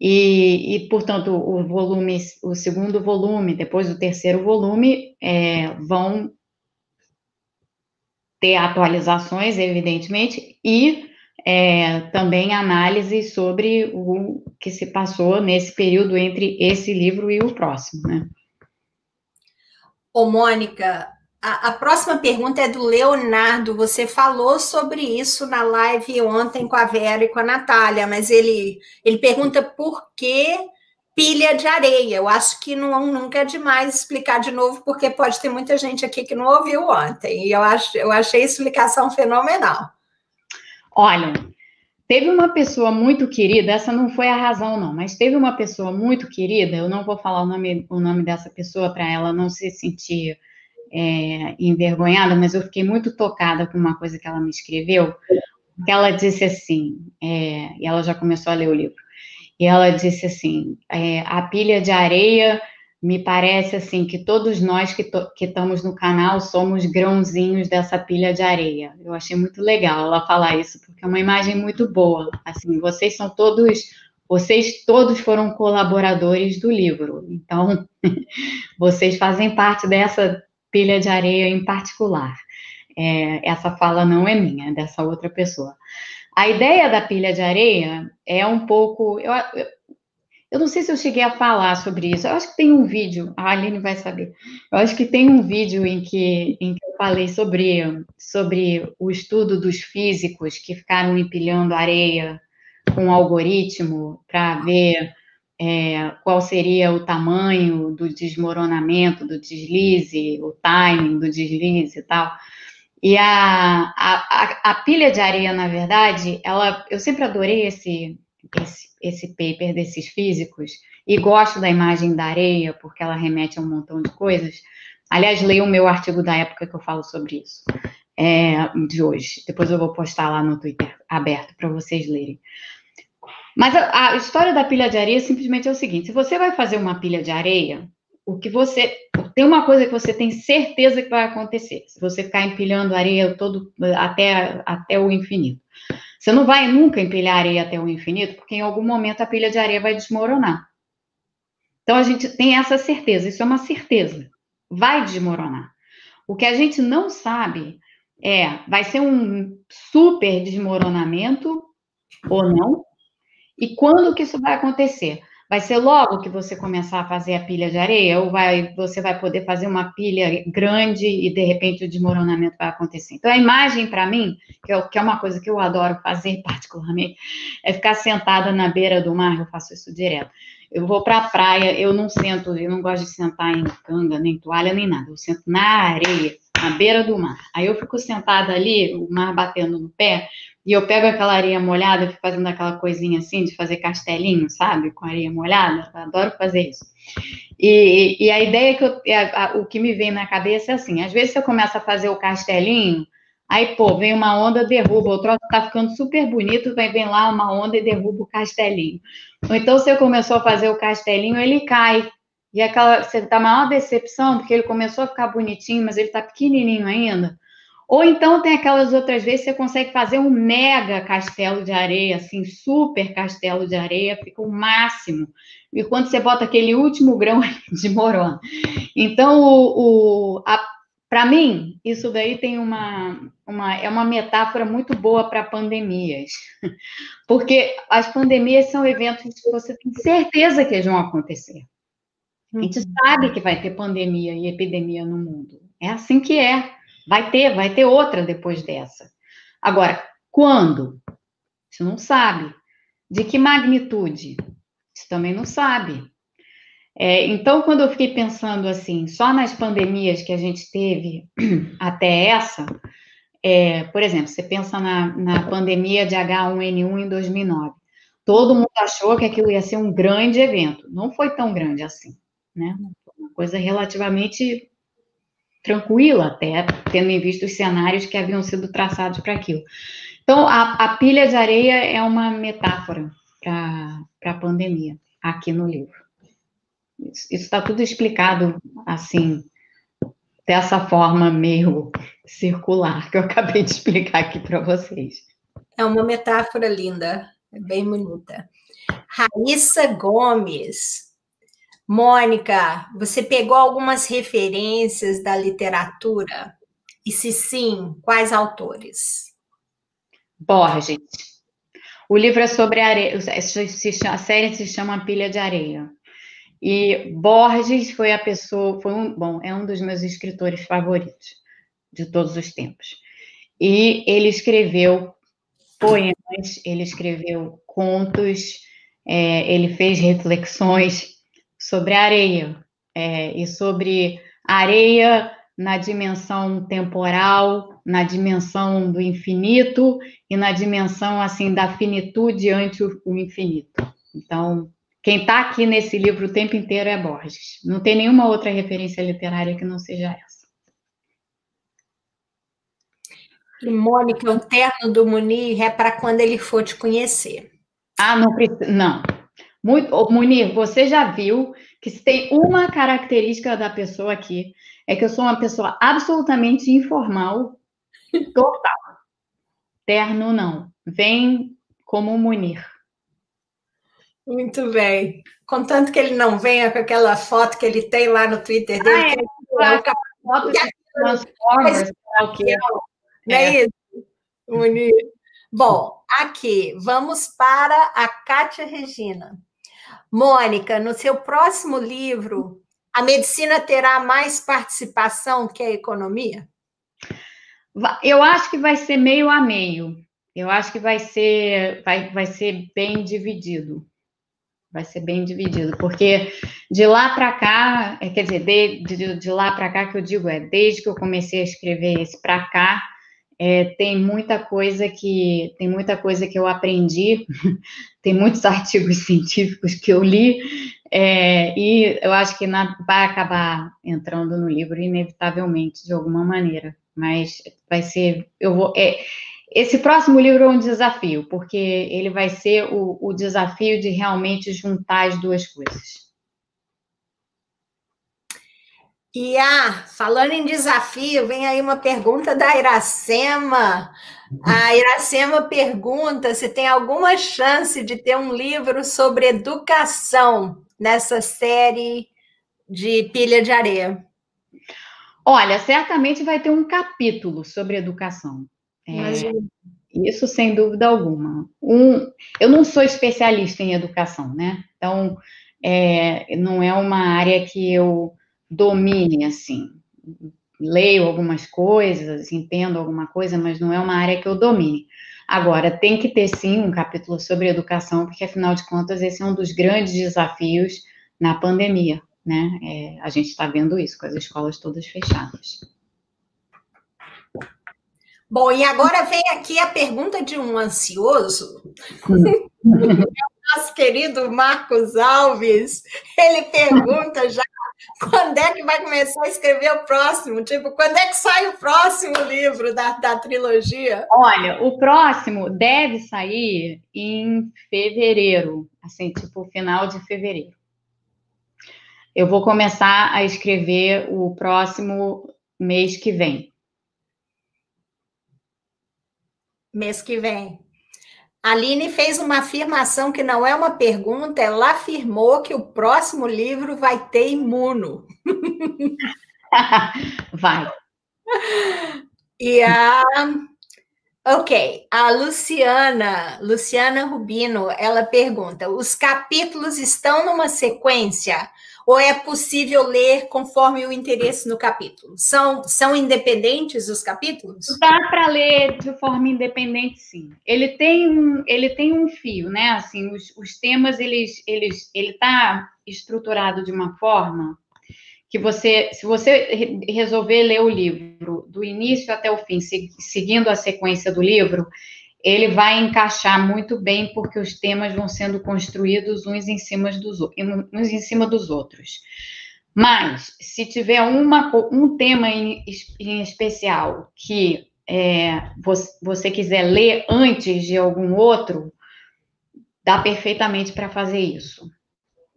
E, e, portanto, o volume, o segundo volume, depois do terceiro volume, é, vão ter atualizações, evidentemente, e é, também análise sobre o que se passou nesse período entre esse livro e o próximo, né? Ô, Mônica, a, a, próxima pergunta é do Leonardo. Você falou sobre isso na live ontem com a Vera e com a Natália, mas ele, ele pergunta por que pilha de areia. Eu acho que não, nunca é demais explicar de novo, porque pode ter muita gente aqui que não ouviu ontem. E eu, acho, eu achei a explicação fenomenal. Olha, teve uma pessoa muito querida, essa não foi a razão, não, mas teve uma pessoa muito querida, eu não vou falar o nome, o nome dessa pessoa para ela não se sentir é, envergonhada, mas eu fiquei muito tocada com uma coisa que ela me escreveu, que ela disse assim, é, e ela já começou a ler o livro, e ela disse assim, é, a pilha de areia me parece assim que todos nós que, que estamos no canal somos grãozinhos dessa pilha de areia. Eu achei muito legal ela falar isso, porque é uma imagem muito boa. Assim, vocês são todos, vocês todos foram colaboradores do livro. Então, vocês fazem parte dessa pilha de areia em particular. É, essa fala não é minha, é dessa outra pessoa. A ideia da pilha de areia é um pouco. Eu, eu, eu não sei se eu cheguei a falar sobre isso. Eu acho que tem um vídeo, a Aline vai saber. Eu acho que tem um vídeo em que, em que eu falei sobre, sobre o estudo dos físicos que ficaram empilhando areia com um algoritmo para ver é, qual seria o tamanho do desmoronamento, do deslize, o timing do deslize e tal. E a, a, a, a pilha de areia, na verdade, ela, eu sempre adorei esse, esse, esse paper desses físicos e gosto da imagem da areia, porque ela remete a um montão de coisas. Aliás, leia o meu artigo da época que eu falo sobre isso, é, de hoje. Depois eu vou postar lá no Twitter aberto para vocês lerem. Mas a, a, história da pilha de areia simplesmente é o seguinte: se você vai fazer uma pilha de areia, o que você tem uma coisa que você tem certeza que vai acontecer. Se você ficar empilhando areia todo até, até o infinito. Você não vai nunca empilhar areia até o infinito, porque em algum momento a pilha de areia vai desmoronar. Então a gente tem essa certeza, isso é uma certeza. Vai desmoronar. O que a gente não sabe é, vai ser um super desmoronamento ou não? E quando que isso vai acontecer? Vai ser logo que você começar a fazer a pilha de areia ou vai você vai poder fazer uma pilha grande e de repente o desmoronamento vai acontecer? Então a imagem para mim, que é, que é uma coisa que eu adoro fazer particularmente, é ficar sentada na beira do mar, eu faço isso direto. Eu vou para a praia, eu não sento, eu não gosto de sentar em canga, nem toalha, nem nada. Eu sento na areia, na beira do mar. Aí eu fico sentada ali, o mar batendo no pé, e eu pego aquela areia molhada, fico fazendo aquela coisinha assim, de fazer castelinho, sabe? Com areia molhada. Eu adoro fazer isso. E, e a ideia que eu, a, a, o que me vem na cabeça é assim: às vezes você começa a fazer o castelinho, aí, pô, vem uma onda, derruba, o troço tá ficando super bonito, vai vem lá uma onda e derruba o castelinho. Ou então você começou a fazer o castelinho, ele cai. E aquela, você tá maior decepção, porque ele começou a ficar bonitinho, mas ele tá pequenininho ainda. Ou então tem aquelas outras vezes que você consegue fazer um mega castelo de areia, assim, super castelo de areia, fica o máximo. E quando você bota aquele último grão de morona. Então, o, o para mim, isso daí tem uma, uma, é uma metáfora muito boa para pandemias. Porque as pandemias são eventos que você tem certeza que vão acontecer. A gente uhum. sabe que vai ter pandemia e epidemia no mundo. É assim que é. Vai ter, vai ter outra depois dessa. Agora, quando? Você não sabe. De que magnitude? Você também não sabe. É, então, quando eu fiquei pensando assim, só nas pandemias que a gente teve até essa, é, por exemplo, você pensa na, na pandemia de H1N1 em 2009. Todo mundo achou que aquilo ia ser um grande evento. Não foi tão grande assim, né? Uma coisa relativamente tranquila, até tendo em vista os cenários que haviam sido traçados para aquilo. Então, a, a, pilha de areia é uma metáfora para a pandemia, aqui no livro. Isso está tudo explicado, assim, dessa forma meio circular que eu acabei de explicar aqui para vocês. É uma metáfora linda, é bem bonita. Raíssa Gomes, Mônica, você pegou algumas referências da literatura? E se sim, quais autores? Borges. O livro é sobre areia, a série se chama Pilha de Areia. E Borges foi a pessoa, foi um, bom, é um dos meus escritores favoritos de todos os tempos. E ele escreveu poemas, ele escreveu contos, é, ele fez reflexões sobre a areia é, e sobre areia na dimensão temporal, na dimensão do infinito e na dimensão assim da finitude ante o, o infinito. Então, quem está aqui nesse livro o tempo inteiro é Borges. Não tem nenhuma outra referência literária que não seja essa. E Mônica, o terno do Munir é para quando ele for te conhecer. Ah, não precisa. Não. Muito, Munir, você já viu que se tem uma característica da pessoa aqui, é que eu sou uma pessoa absolutamente informal, total. Terno não. Vem como Munir. Muito bem. Contanto que ele não venha com aquela foto que ele tem lá no Twitter dele. Ah, é, é, foto de Transformers? Não é, é isso, Munir? Bom, aqui, vamos para a Kátia Regina. Mônica, no seu próximo livro, a medicina terá mais participação que a economia? Eu acho que vai ser meio a meio. Eu acho que vai ser, vai, vai ser bem dividido. Vai ser bem dividido, porque de lá para cá, é, quer dizer, de, de, de lá para cá que eu digo é, desde que eu comecei a escrever esse para cá, é, tem muita coisa que tem muita coisa que eu aprendi, tem muitos artigos científicos que eu li é, e eu acho que na, vai acabar entrando no livro inevitavelmente de alguma maneira, mas vai ser eu vou é, esse próximo livro é um desafio porque ele vai ser o, o desafio de realmente juntar as duas coisas. E ah, falando em desafio, vem aí uma pergunta da Iracema. A Iracema pergunta se tem alguma chance de ter um livro sobre educação nessa série de Pilha de Areia. Olha, certamente vai ter um capítulo sobre educação. É, isso sem dúvida alguma. Um, eu não sou especialista em educação, né? Então, é, não é uma área que eu domine, assim. Leio algumas coisas, entendo alguma coisa, mas não é uma área que eu domine. Agora, tem que ter sim um capítulo sobre educação, porque afinal de contas, esse é um dos grandes desafios na pandemia, né? É, a gente está vendo isso, com as escolas todas fechadas. Bom, e agora vem aqui a pergunta de um ansioso. Nosso querido Marcos Alves, ele pergunta já quando é que vai começar a escrever o próximo? Tipo, quando é que sai o próximo livro da, da trilogia? Olha, o próximo deve sair em fevereiro, assim, tipo, final de fevereiro. Eu vou começar a escrever o próximo mês que vem. Mês que vem. A Aline fez uma afirmação que não é uma pergunta, ela afirmou que o próximo livro vai ter imuno. vai. E a. Ok, a Luciana, Luciana Rubino, ela pergunta: os capítulos estão numa sequência ou é possível ler conforme o interesse no capítulo? São, são independentes os capítulos? Dá para ler de forma independente, sim. Ele tem, ele tem um fio, né? Assim, os, os temas, eles, eles, ele está estruturado de uma forma que você, se você resolver ler o livro do início até o fim, seguindo a sequência do livro, ele vai encaixar muito bem porque os temas vão sendo construídos uns em cima dos, uns em cima dos outros. Mas, se tiver uma, um tema em, em especial que é, você, você quiser ler antes de algum outro, dá perfeitamente para fazer isso.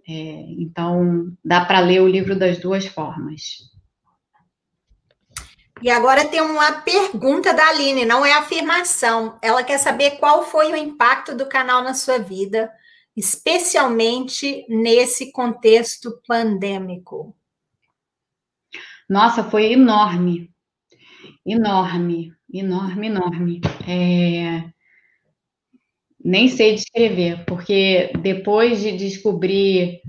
É, então, dá para ler o livro das duas formas. E agora tem uma pergunta da Aline, não é afirmação. Ela quer saber qual foi o impacto do canal na sua vida, especialmente nesse contexto pandêmico. Nossa, foi enorme. Enorme, enorme, enorme. É... Nem sei descrever, porque depois de descobrir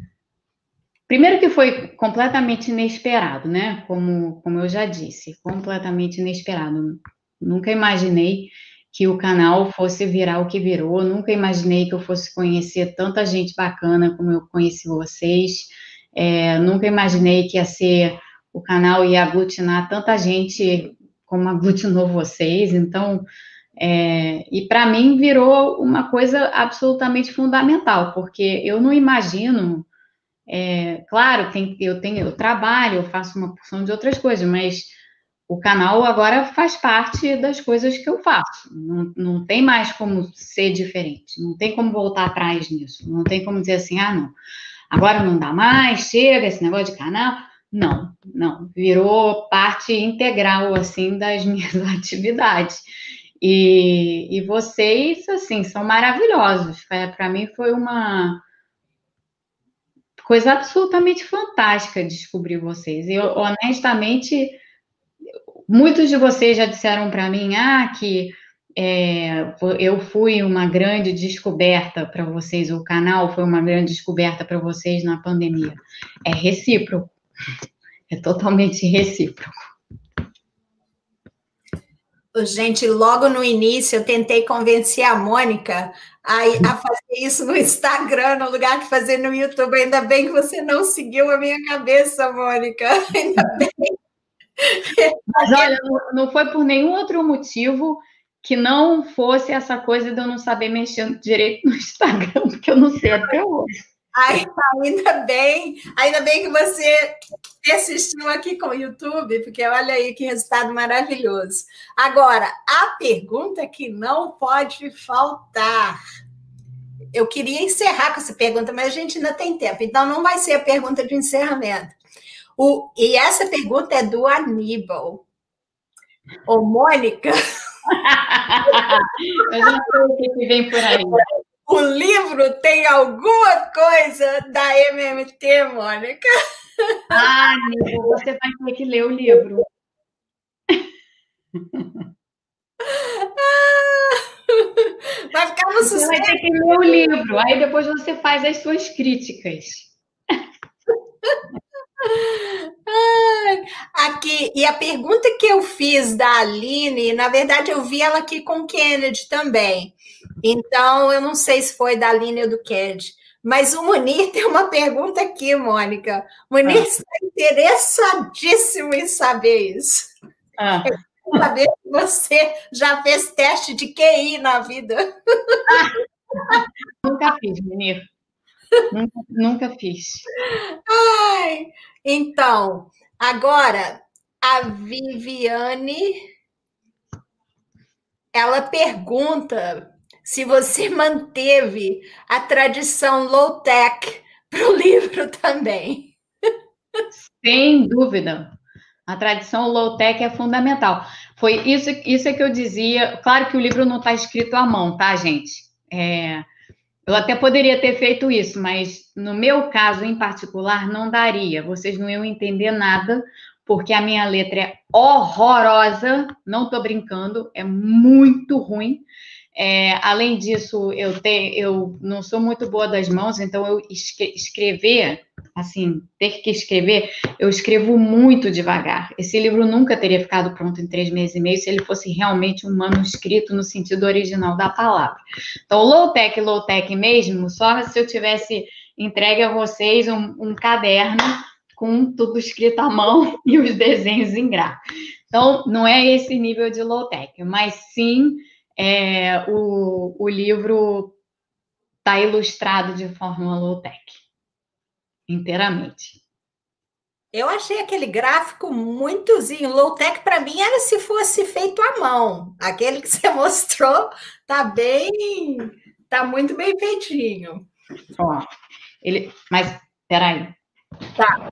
Primeiro que foi completamente inesperado, né? Como, como eu já disse, completamente inesperado. Nunca imaginei que o canal fosse virar o que virou, nunca imaginei que eu fosse conhecer tanta gente bacana como eu conheci vocês, é, nunca imaginei que ia ser o canal ia aglutinar tanta gente como aglutinou vocês, então, é, e para mim virou uma coisa absolutamente fundamental, porque eu não imagino é, claro, tem, eu tenho, eu trabalho, eu faço uma porção de outras coisas, mas o canal agora faz parte das coisas que eu faço. Não, não tem mais como ser diferente. Não tem como voltar atrás nisso. Não tem como dizer assim, ah, não, agora não dá mais, chega esse negócio de canal. Não, não. Virou parte integral, assim, das minhas atividades. E, e vocês, assim, são maravilhosos. Para mim foi uma coisa absolutamente fantástica descobrir vocês. Eu, honestamente, muitos de vocês já disseram para mim, ah, que é, eu fui uma grande descoberta para vocês, o canal foi uma grande descoberta para vocês na pandemia. É recíproco. É totalmente recíproco. Gente, logo no início eu tentei convencer a Mônica a, a, fazer isso no Instagram, no lugar de fazer no YouTube. Ainda bem que você não seguiu a minha cabeça, Mônica. Ainda bem. Mas olha, não foi por nenhum outro motivo que não fosse essa coisa de eu não saber mexer direito no Instagram, porque eu não sei até hoje. Ai, ainda bem, ainda bem que você assistiu aqui com o YouTube, porque olha aí que resultado maravilhoso. Agora, a pergunta que não pode faltar. Eu queria encerrar com essa pergunta, mas a gente ainda tem tempo, então não vai ser a pergunta de encerramento. O, e essa pergunta é do Aníbal. Ô, Mônica. eu já sei o que vem por aí o livro tem alguma coisa da MMT, Mônica? Ah, amigo, você vai ter que ler o livro. Vai ficar no suspense. Você vai ter que ler o livro, aí depois você faz as suas críticas. Aqui, e a pergunta que eu fiz da Aline, na verdade, eu vi ela aqui com o Kennedy também. Então, eu não sei se foi da Aline ou do Kennedy. Mas o Munir tem uma pergunta aqui, Mônica. O Munir ah. está interessadíssimo em saber isso. Ah. Eu saber se você já fez teste de QI na vida. Ah. Nunca fiz, Munir. Nunca, nunca fiz. Ai, então, agora a Viviane ela pergunta se você manteve a tradição low-tech para o livro também. Sem dúvida. A tradição low-tech é fundamental. Foi isso, isso é que eu dizia. Claro que o livro não está escrito à mão, tá, gente? É, eu até poderia ter feito isso, mas no meu caso em particular não daria. Vocês não iam entender nada, porque a minha letra é horrorosa. Não estou brincando, é muito ruim. É, além disso, eu, te, eu não sou muito boa das mãos, então eu escrever, assim, ter que escrever, eu escrevo muito devagar. Esse livro nunca teria ficado pronto em três meses e meio se ele fosse realmente um manuscrito no sentido original da palavra. Então, low-tech, low-tech mesmo, só se eu tivesse entregue a vocês um, um caderno com tudo escrito à mão e os desenhos em gráfico. Então, não é esse nível de low-tech, mas sim é, o, o livro está ilustrado de forma low-tech, inteiramente. Eu achei aquele gráfico muitozinho. Low-tech para mim era se fosse feito à mão. Aquele que você mostrou tá bem, tá muito bem feitinho. Ó, ele, mas peraí. Tá.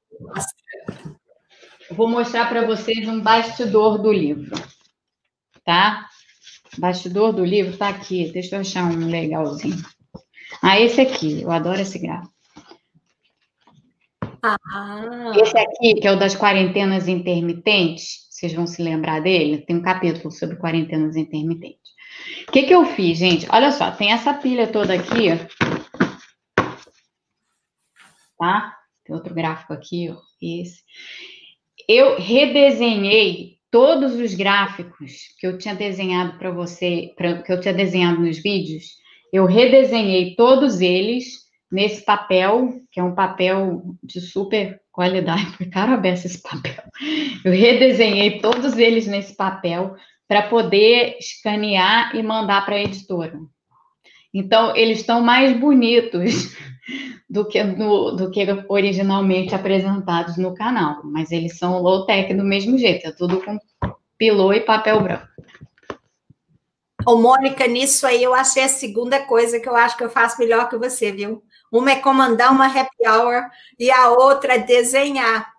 Vou mostrar para vocês um bastidor do livro, tá? Bastidor do livro tá aqui. Deixa eu achar um legalzinho. Ah, esse aqui. Eu adoro esse gráfico. Ah. Esse aqui, que é o das quarentenas intermitentes, vocês vão se lembrar dele? Tem um capítulo sobre quarentenas intermitentes. O que, que eu fiz, gente? Olha só, tem essa pilha toda aqui. Tá? Tem outro gráfico aqui, ó. Esse. Eu redesenhei todos os gráficos que eu tinha desenhado para você, pra, que eu tinha desenhado nos vídeos, eu redesenhei todos eles nesse papel, que é um papel de super qualidade, foi caro a beça esse papel. Eu redesenhei todos eles nesse papel para poder escanear e mandar para a editora. Então, eles estão mais bonitos do que, no, do que originalmente apresentados no canal. Mas eles são low-tech do mesmo jeito, é tudo com pilô e papel branco. Ô, Mônica, nisso aí eu achei a segunda coisa que eu acho que eu faço melhor que você, viu? Uma é comandar uma happy hour e a outra é desenhar.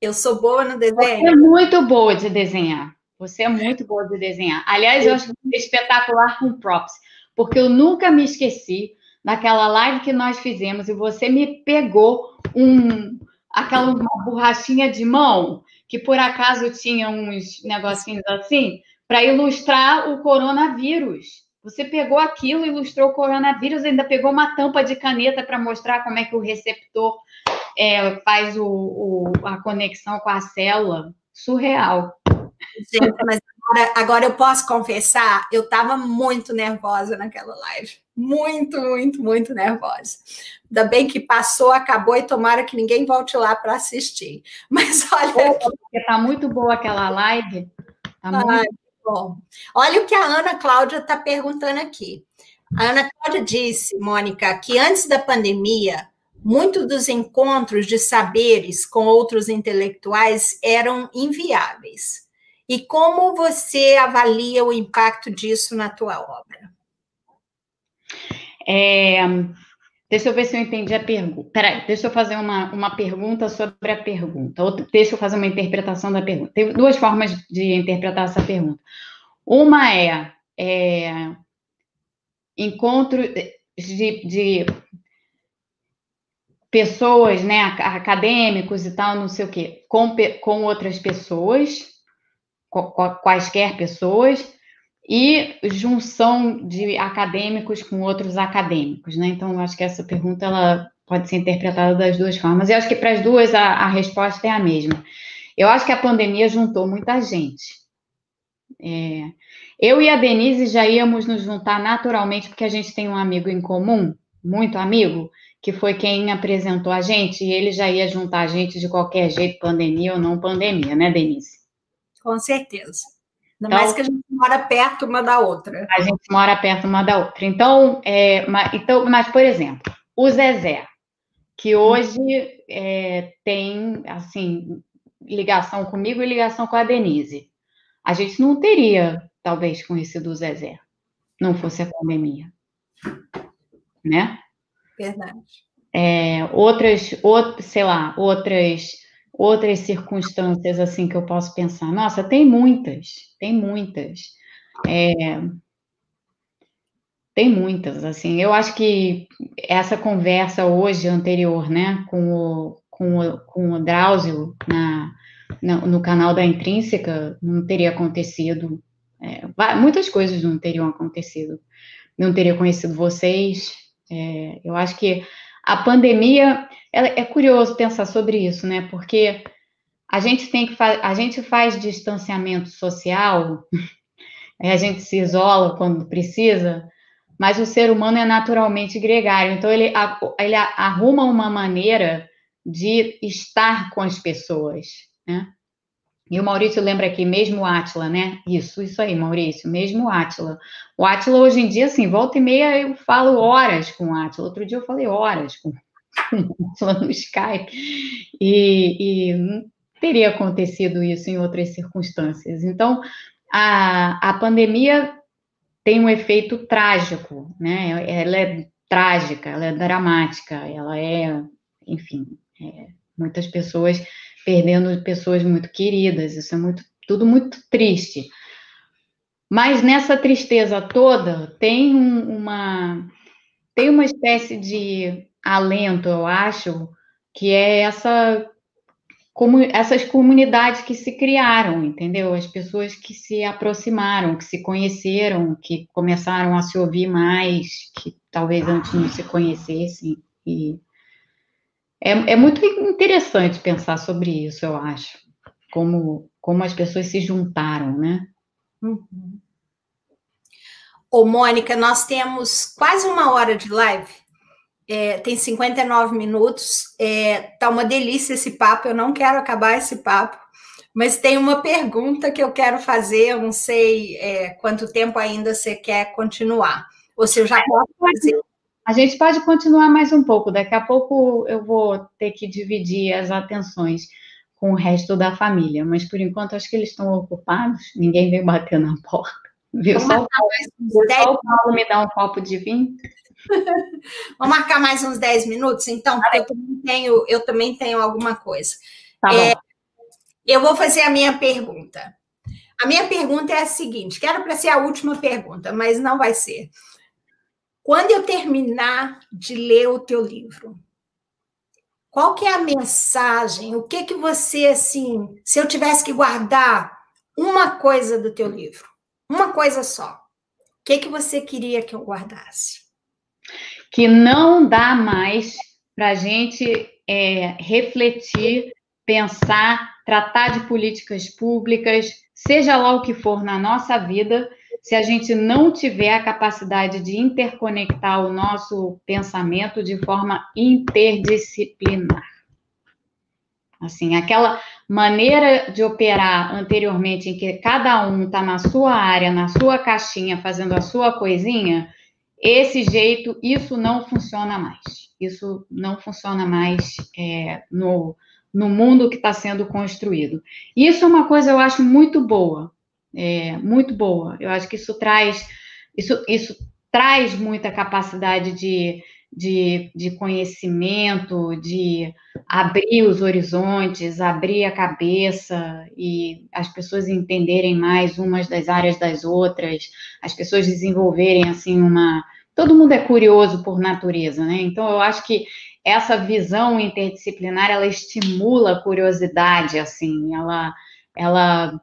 Eu sou boa no desenho. Você é muito boa de desenhar. Você é muito boa de desenhar. Aliás, eu acho espetacular com props, porque eu nunca me esqueci daquela live que nós fizemos e você me pegou um aquela borrachinha de mão que por acaso tinha uns negocinhos assim para ilustrar o coronavírus. Você pegou aquilo, ilustrou o coronavírus, ainda pegou uma tampa de caneta para mostrar como é que o receptor é, faz o, o, a conexão com a célula. Surreal. Gente, mas agora, agora eu posso confessar, eu estava muito nervosa naquela live. Muito, muito, muito nervosa. Ainda bem que passou, acabou e tomara que ninguém volte lá para assistir. Mas olha. Está muito boa aquela live. Tá muito... Bom. Olha o que a Ana Cláudia está perguntando aqui. A Ana Cláudia disse, Mônica, que antes da pandemia, muitos dos encontros de saberes com outros intelectuais eram inviáveis. E como você avalia o impacto disso na tua obra? É, deixa eu ver se eu entendi a pergunta. Peraí, deixa eu fazer uma, uma pergunta sobre a pergunta. Ou deixa eu fazer uma interpretação da pergunta. Tem duas formas de interpretar essa pergunta. Uma é, é encontro de, de pessoas, né, acadêmicos e tal, não sei o quê, com, com outras pessoas, quaisquer pessoas, e junção de acadêmicos com outros acadêmicos, né? Então, acho que essa pergunta ela pode ser interpretada das duas formas. E acho que para as duas a, a, resposta é a mesma. Eu acho que a pandemia juntou muita gente. É, eu e a Denise já íamos nos juntar naturalmente, porque a gente tem um amigo em comum, muito amigo, que foi quem apresentou a gente, e ele já ia juntar a gente de qualquer jeito, pandemia ou não pandemia, né, Denise? Com certeza. Ainda então, mais que a gente mora perto uma da outra. A gente mora perto uma da outra. Então, é, mas, então, mas por exemplo, o Zezé, que hoje é, tem, assim, ligação comigo e ligação com a Denise. A gente não teria, talvez, conhecido o Zezé, não fosse a pandemia. Né? Verdade. É, outras, out, sei lá, outras outras circunstâncias assim que eu posso pensar? Nossa, tem muitas, tem muitas. É, tem muitas, assim. Eu acho que essa conversa hoje anterior, né, com o, com o, com o Drauzio na, na no canal da Intrínseca não teria acontecido. É, muitas coisas não teriam acontecido. Não teria conhecido vocês. É, eu acho que a pandemia, é curioso pensar sobre isso, né? Porque a gente tem que a gente faz distanciamento social, a gente se isola quando precisa, mas o ser humano é naturalmente gregário, então ele, ele arruma uma maneira de estar com as pessoas, né? E o Maurício lembra aqui, mesmo o né? Isso, isso aí, Maurício, mesmo o. O Átila, hoje em dia, assim, volta e meia eu falo horas com o Átila. Outro dia eu falei horas com, o no Skype. E, e não teria acontecido isso em outras circunstâncias. Então, a, a pandemia tem um efeito trágico, né? Ela é trágica, ela é dramática, ela é, enfim, é, muitas pessoas perdendo pessoas muito queridas, isso é muito, tudo muito triste. Mas nessa tristeza toda tem um, uma tem uma espécie de alento, eu acho, que é essa como essas comunidades que se criaram, entendeu? As pessoas que se aproximaram, que se conheceram, que começaram a se ouvir mais, que talvez antes não se conhecessem e é, é muito interessante pensar sobre isso, eu acho. Como, como as pessoas se juntaram, né? Uhum. Ô, Mônica, nós temos quase uma hora de live. É, tem 59 minutos. É, tá uma delícia esse papo. Eu não quero acabar esse papo. Mas tem uma pergunta que eu quero fazer. Eu não sei é, quanto tempo ainda você quer continuar. Ou se eu já posso fazer. A gente pode continuar mais um pouco. Daqui a pouco eu vou ter que dividir as atenções com o resto da família. Mas por enquanto acho que eles estão ocupados. Ninguém veio bater na porta. Viu? Só, o Paulo, só o Paulo me dá um copo de vinho. Vamos marcar mais uns 10 minutos, então, porque eu também tenho, eu também tenho alguma coisa. Tá é, eu vou fazer a minha pergunta. A minha pergunta é a seguinte: quero para ser a última pergunta, mas não vai ser. Quando eu terminar de ler o teu livro, qual que é a mensagem? O que que você assim, se eu tivesse que guardar uma coisa do teu livro, uma coisa só, o que que você queria que eu guardasse? Que não dá mais para a gente é, refletir, pensar, tratar de políticas públicas, seja lá o que for na nossa vida, se a gente não tiver a capacidade de interconectar o nosso pensamento de forma interdisciplinar. Assim, aquela maneira de operar anteriormente, em que cada um está na sua área, na sua caixinha, fazendo a sua coisinha, esse jeito, isso não funciona mais. Isso não funciona mais é, no, no mundo que está sendo construído. Isso é uma coisa, eu acho, muito boa, é, muito boa. Eu acho que isso traz, isso, isso traz muita capacidade de, de, de conhecimento, de abrir os horizontes, abrir a cabeça e as pessoas entenderem mais umas das áreas das outras, as pessoas desenvolverem assim uma. Todo mundo é curioso por natureza, né? Então eu acho que essa visão interdisciplinar ela estimula a curiosidade, assim, ela, ela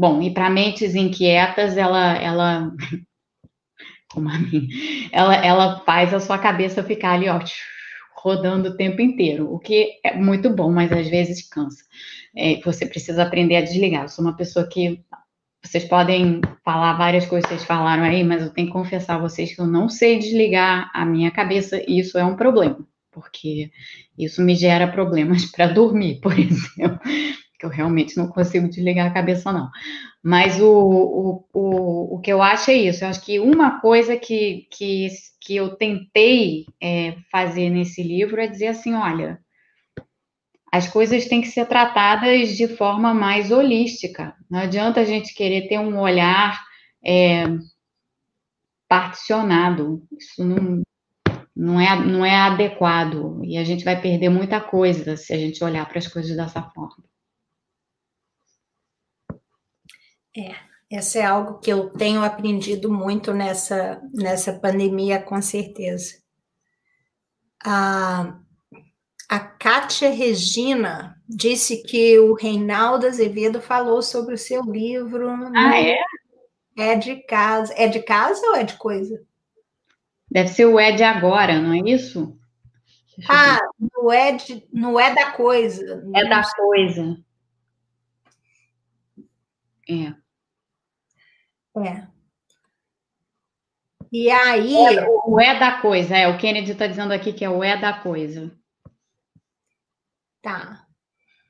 Bom, e para mentes inquietas, ela, ela, como a mim, ela, ela faz a sua cabeça ficar ali, ó, rodando o tempo inteiro, o que é muito bom, mas às vezes cansa. É, você precisa aprender a desligar. Eu sou uma pessoa que vocês podem falar várias coisas que vocês falaram aí, mas eu tenho que confessar a vocês que eu não sei desligar a minha cabeça e isso é um problema, porque isso me gera problemas para dormir, por exemplo que eu realmente não consigo desligar a cabeça, não. Mas o, o, o, o que eu acho é isso. Eu acho que uma coisa que, que, que eu tentei é, fazer nesse livro é dizer assim: olha, as coisas têm que ser tratadas de forma mais holística. Não adianta a gente querer ter um olhar é, particionado. Isso não, não, é, não é adequado. E a gente vai perder muita coisa se a gente olhar para as coisas dessa forma. É, essa é algo que eu tenho aprendido muito nessa, nessa pandemia, com certeza. A, a Kátia Regina disse que o Reinaldo Azevedo falou sobre o seu livro. Ah, é? É de casa. É de casa ou é de coisa? Deve ser o é de agora, não é isso? ah, não é, de, não é da coisa. É da coisa. É. É. E aí. É, o é da coisa, é. O Kennedy está dizendo aqui que é o é da coisa. Tá.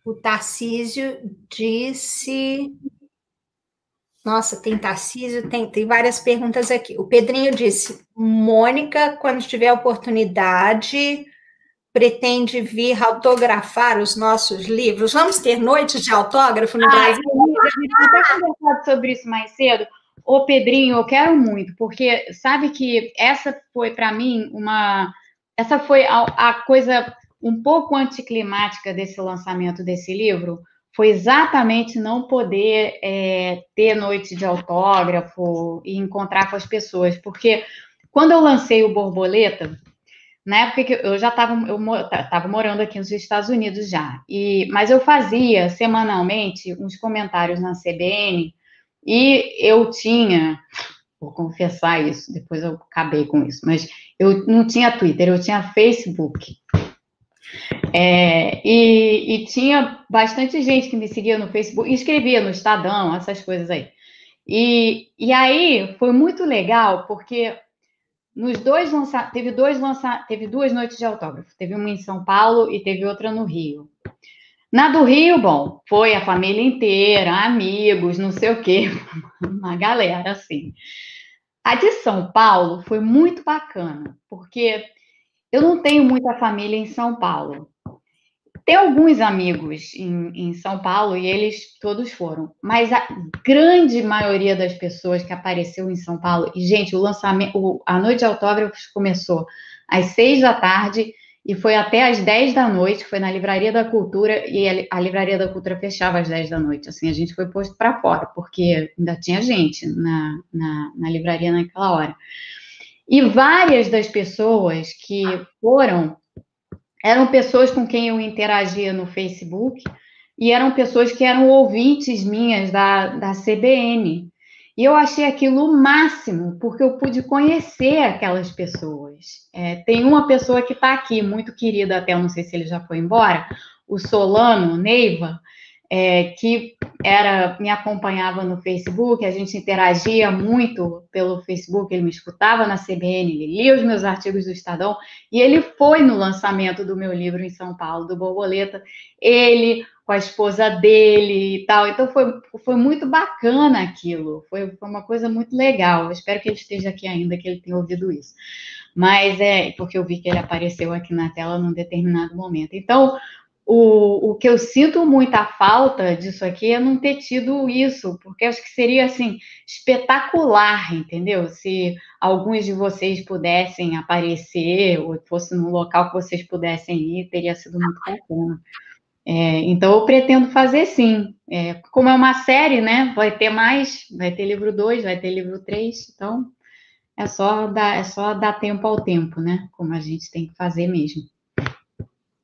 O Tarcísio disse. Nossa, tem Tarcísio, tem, tem várias perguntas aqui. O Pedrinho disse: Mônica, quando tiver oportunidade, pretende vir autografar os nossos livros. Vamos ter noites de autógrafo no ah, Brasil? A gente conversado sobre isso mais cedo. Ô, Pedrinho, eu quero muito, porque sabe que essa foi para mim uma. Essa foi a, a, coisa um pouco anticlimática desse lançamento desse livro. Foi exatamente não poder é, ter noite de autógrafo e encontrar com as pessoas, porque quando eu lancei o Borboleta, na época que eu já estava eu estava morando aqui nos Estados Unidos já, e mas eu fazia semanalmente uns comentários na CBN e eu tinha, vou confessar isso, depois eu acabei com isso, mas eu não tinha Twitter, eu tinha Facebook. É, e, e, tinha bastante gente que me seguia no Facebook, escrevia no Estadão, essas coisas aí. E, e aí foi muito legal, porque nos dois teve dois teve duas noites de autógrafo, teve uma em São Paulo e teve outra no Rio. Na do Rio, bom, foi a família inteira, amigos, não sei o quê, uma galera, assim. A de São Paulo foi muito bacana, porque eu não tenho muita família em São Paulo. Tem alguns amigos em, em, São Paulo e eles todos foram, mas a grande maioria das pessoas que apareceu em São Paulo, e gente, o lançamento, o, a noite de autógrafos começou às seis da tarde e foi até às 10 da noite, foi na Livraria da Cultura, e a, Livraria da Cultura fechava às 10 da noite. Assim, a gente foi posto para fora, porque ainda tinha gente na, na, na livraria naquela hora. E várias das pessoas que foram eram pessoas com quem eu interagia no Facebook e eram pessoas que eram ouvintes minhas da, da CBN. E eu achei aquilo o máximo, porque eu pude conhecer aquelas pessoas. É, tem uma pessoa que está aqui, muito querida até, não sei se ele já foi embora, o Solano Neiva, é, que era me acompanhava no Facebook, a gente interagia muito pelo Facebook, ele me escutava na CBN, ele lia os meus artigos do Estadão, e ele foi no lançamento do meu livro em São Paulo, do Borboleta, ele com a esposa dele e tal, então foi, foi muito bacana aquilo, foi, foi uma coisa muito legal, eu espero que ele esteja aqui ainda, que ele tenha ouvido isso, mas é, porque eu vi que ele apareceu aqui na tela num determinado momento, então o, o que eu sinto muita falta disso aqui é não ter tido isso, porque acho que seria assim espetacular, entendeu? Se alguns de vocês pudessem aparecer ou fosse num local que vocês pudessem ir, teria sido muito bacana. É, então eu pretendo fazer sim. É, como é uma série, né? Vai ter mais, vai ter livro 2, vai ter livro 3, então é só dar, é só dar tempo ao tempo, né? Como a gente tem que fazer mesmo.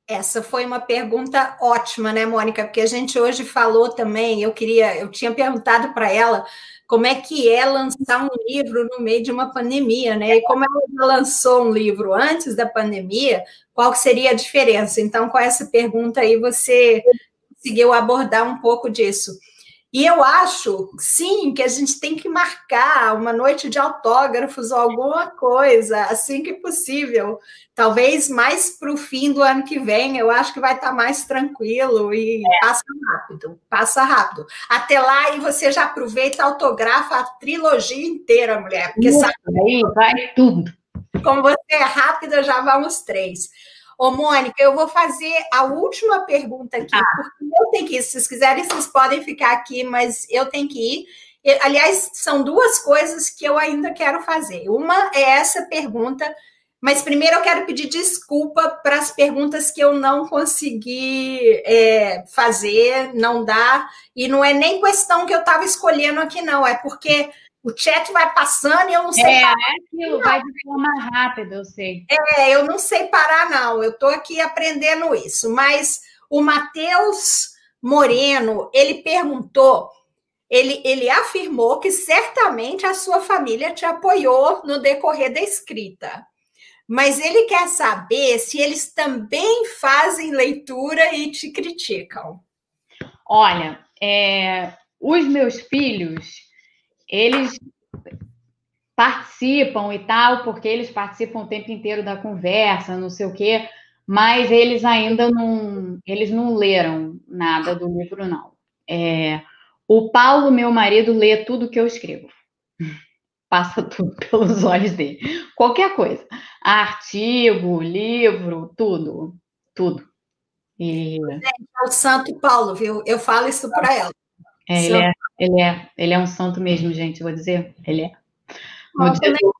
Essa foi uma pergunta ótima, né, Mônica? Porque a gente hoje falou também, eu queria, eu tinha perguntado para ela como é que é lançar um livro no meio de uma pandemia, né? E como ela lançou um livro antes da pandemia, qual seria a diferença? Então, com essa pergunta aí, você conseguiu abordar um pouco disso. E eu acho, sim, que a gente tem que marcar uma noite de autógrafos ou alguma coisa, assim que possível. Talvez mais para o fim do ano que vem, eu acho que vai estar tá mais tranquilo e é. passa rápido, passa rápido. Até lá, e você já aproveita e autografa a trilogia inteira, mulher, porque sabe. Aí vai tudo. Como você é rápida, já vamos três. Ô, Mônica, eu vou fazer a última pergunta aqui, ah. porque eu tenho que ir. Se vocês quiserem, vocês podem ficar aqui, mas eu tenho que ir. Aliás, são duas coisas que eu ainda quero fazer. Uma é essa pergunta, mas primeiro eu quero pedir desculpa para as perguntas que eu não consegui é, fazer, não dá. E não é nem questão que eu estava escolhendo aqui, não, é porque o chat vai passando e eu não sei é, parar. É aquilo, vai de forma rápida, eu sei. É, eu não sei parar, não. Eu estou aqui aprendendo isso. Mas o Matheus Moreno, ele perguntou, ele, ele afirmou que certamente a sua família te apoiou no decorrer da escrita. Mas ele quer saber se eles também fazem leitura e te criticam. Olha, é, os meus filhos eles participam e tal, porque eles participam o tempo inteiro da conversa, não sei o quê, mas eles ainda não, eles não leram nada do livro, não. É, o Paulo, meu marido, lê tudo que eu escrevo. Passa tudo pelos olhos dele. Qualquer coisa. Artigo, livro, tudo. Tudo. E... É o Santo Paulo, viu? Eu falo isso para ela. É, ele, é, ele, é, ele é um santo mesmo, gente, vou dizer. Ele é. No dia do,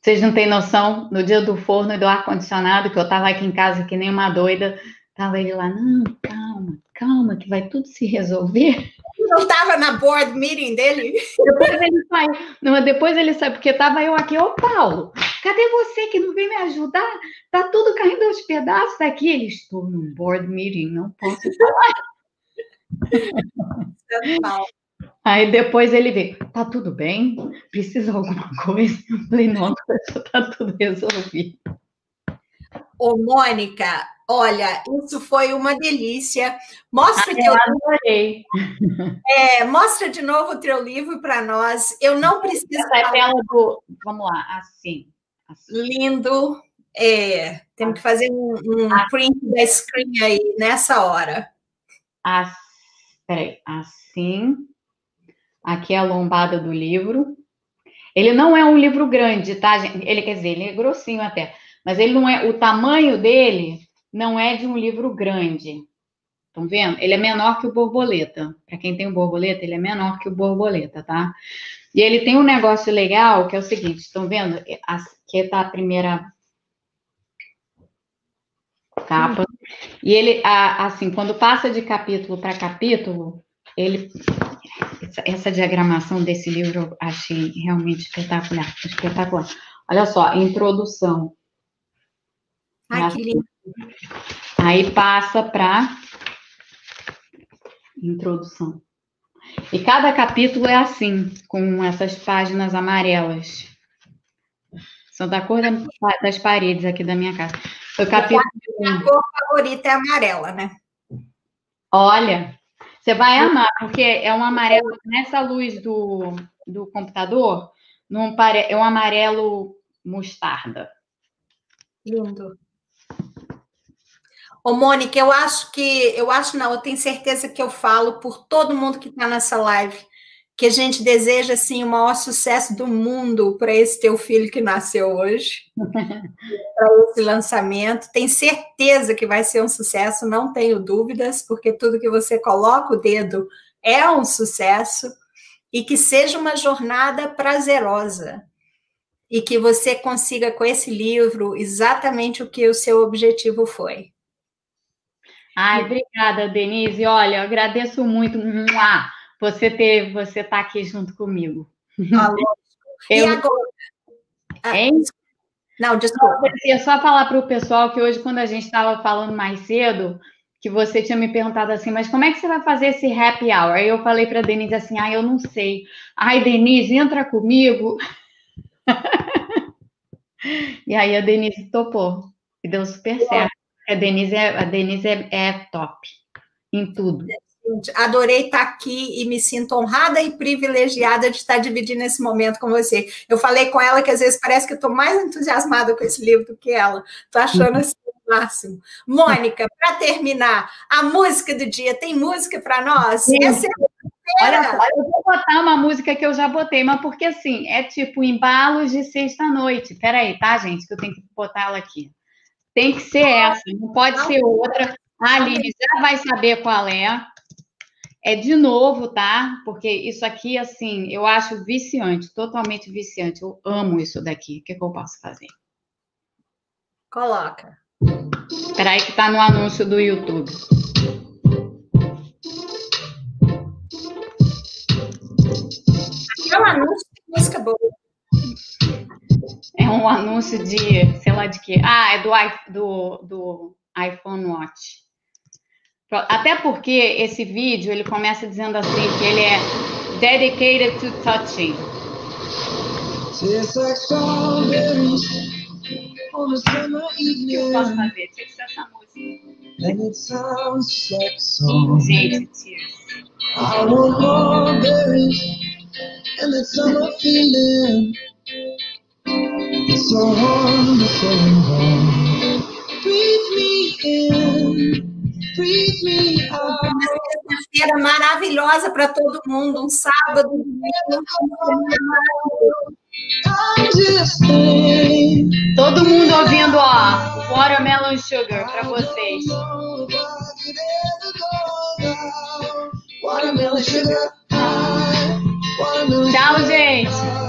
vocês não têm noção, no dia do forno e do ar-condicionado, que eu estava aqui em casa que nem uma doida, tava ele lá, não, calma, calma, que vai tudo se resolver. Não estava na board meeting dele? Depois ele sai, não, depois ele sai, porque estava eu aqui, ô Paulo, cadê você que não vem me ajudar? Tá tudo caindo aos pedaços aqui. Ele, estou num board meeting, não posso falar. Aí depois ele vê, tá tudo bem? Precisa de alguma coisa? Eu falei, não, tá tudo resolvido. Ô, Mônica, olha, isso foi uma delícia. Mostra ah, teu... adorei. É, mostra de novo o teu livro para nós. Eu não preciso. Essa é tela do. Vamos lá, assim. assim. Lindo. É, temos que fazer um, um assim. print da screen aí nessa hora. Assim. Peraí, assim. Aqui é a lombada do livro. Ele não é um livro grande, tá, gente? Ele quer dizer, ele é grossinho até, mas ele não é. O tamanho dele não é de um livro grande. Estão vendo? Ele é menor que o borboleta. Para quem tem o borboleta, ele é menor que o borboleta, tá? E ele tem um negócio legal que é o seguinte: estão vendo? Aqui está a primeira capa. E ele, assim, quando passa de capítulo para capítulo, ele essa, essa, diagramação desse livro eu achei realmente espetacular, espetacular. Olha só, introdução. Ai, que lindo. Aí passa para introdução. E cada capítulo é assim, com essas páginas amarelas. São da cor das paredes aqui da minha casa. O capítulo... A cor favorita é amarela, né? Olha, você vai amar, porque é um amarelo, nessa luz do, do computador, num, é um amarelo mostarda. Lindo. Ô, Mônica, eu acho que, eu acho não, eu tenho certeza que eu falo por todo mundo que está nessa live, que a gente deseja, assim, o maior sucesso do mundo para esse teu filho que nasceu hoje, para esse lançamento. Tenho certeza que vai ser um sucesso, não tenho dúvidas, porque tudo que você coloca o dedo é um sucesso, e que seja uma jornada prazerosa, e que você consiga com esse livro exatamente o que o seu objetivo foi. Ai, obrigada, Denise. Olha, agradeço muito você ter você tá aqui junto comigo. Ah, eu... E agora? Ah, hein? Não, desculpa. Eu queria só falar para o pessoal que hoje, quando a gente estava falando mais cedo, que você tinha me perguntado assim, mas como é que você vai fazer esse happy hour? Aí eu falei para a Denise assim, ah, eu não sei. Ai, Denise, entra comigo. e aí a Denise topou. E deu super certo. A Denise é, a Denise é, é top em tudo. Adorei estar aqui e me sinto honrada e privilegiada de estar dividindo esse momento com você. Eu falei com ela que às vezes parece que eu estou mais entusiasmada com esse livro do que ela. Estou achando assim o máximo. Mônica, para terminar, a música do dia, tem música para nós? Sim. Essa é Olha só, eu vou botar uma música que eu já botei, mas porque assim, é tipo embalos de sexta-noite. Peraí, tá, gente? Que eu tenho que botar ela aqui. Tem que ser essa, não pode ser outra. A Aline já vai saber qual é. É de novo, tá? Porque isso aqui, assim, eu acho viciante, totalmente viciante. Eu amo isso daqui. O que, que eu posso fazer? Coloca. Espera aí que tá no anúncio do YouTube. É um anúncio de música boa. É um anúncio de, sei lá de quê. Ah, é do, do, do iPhone Watch. Até porque esse vídeo ele começa dizendo assim que ele é dedicated to touching. Que eu posso fazer? Tinha que ser essa música. And it sounds like song. Gente, tears. I want more berries and that summer feeling. so wonderful and warm. Breathe me in, out. Sexta-feira maravilhosa para todo mundo, um sábado. Todo mundo ouvindo, ó, Watermelon Sugar para vocês. Watermelon Sugar. Tchau, gente.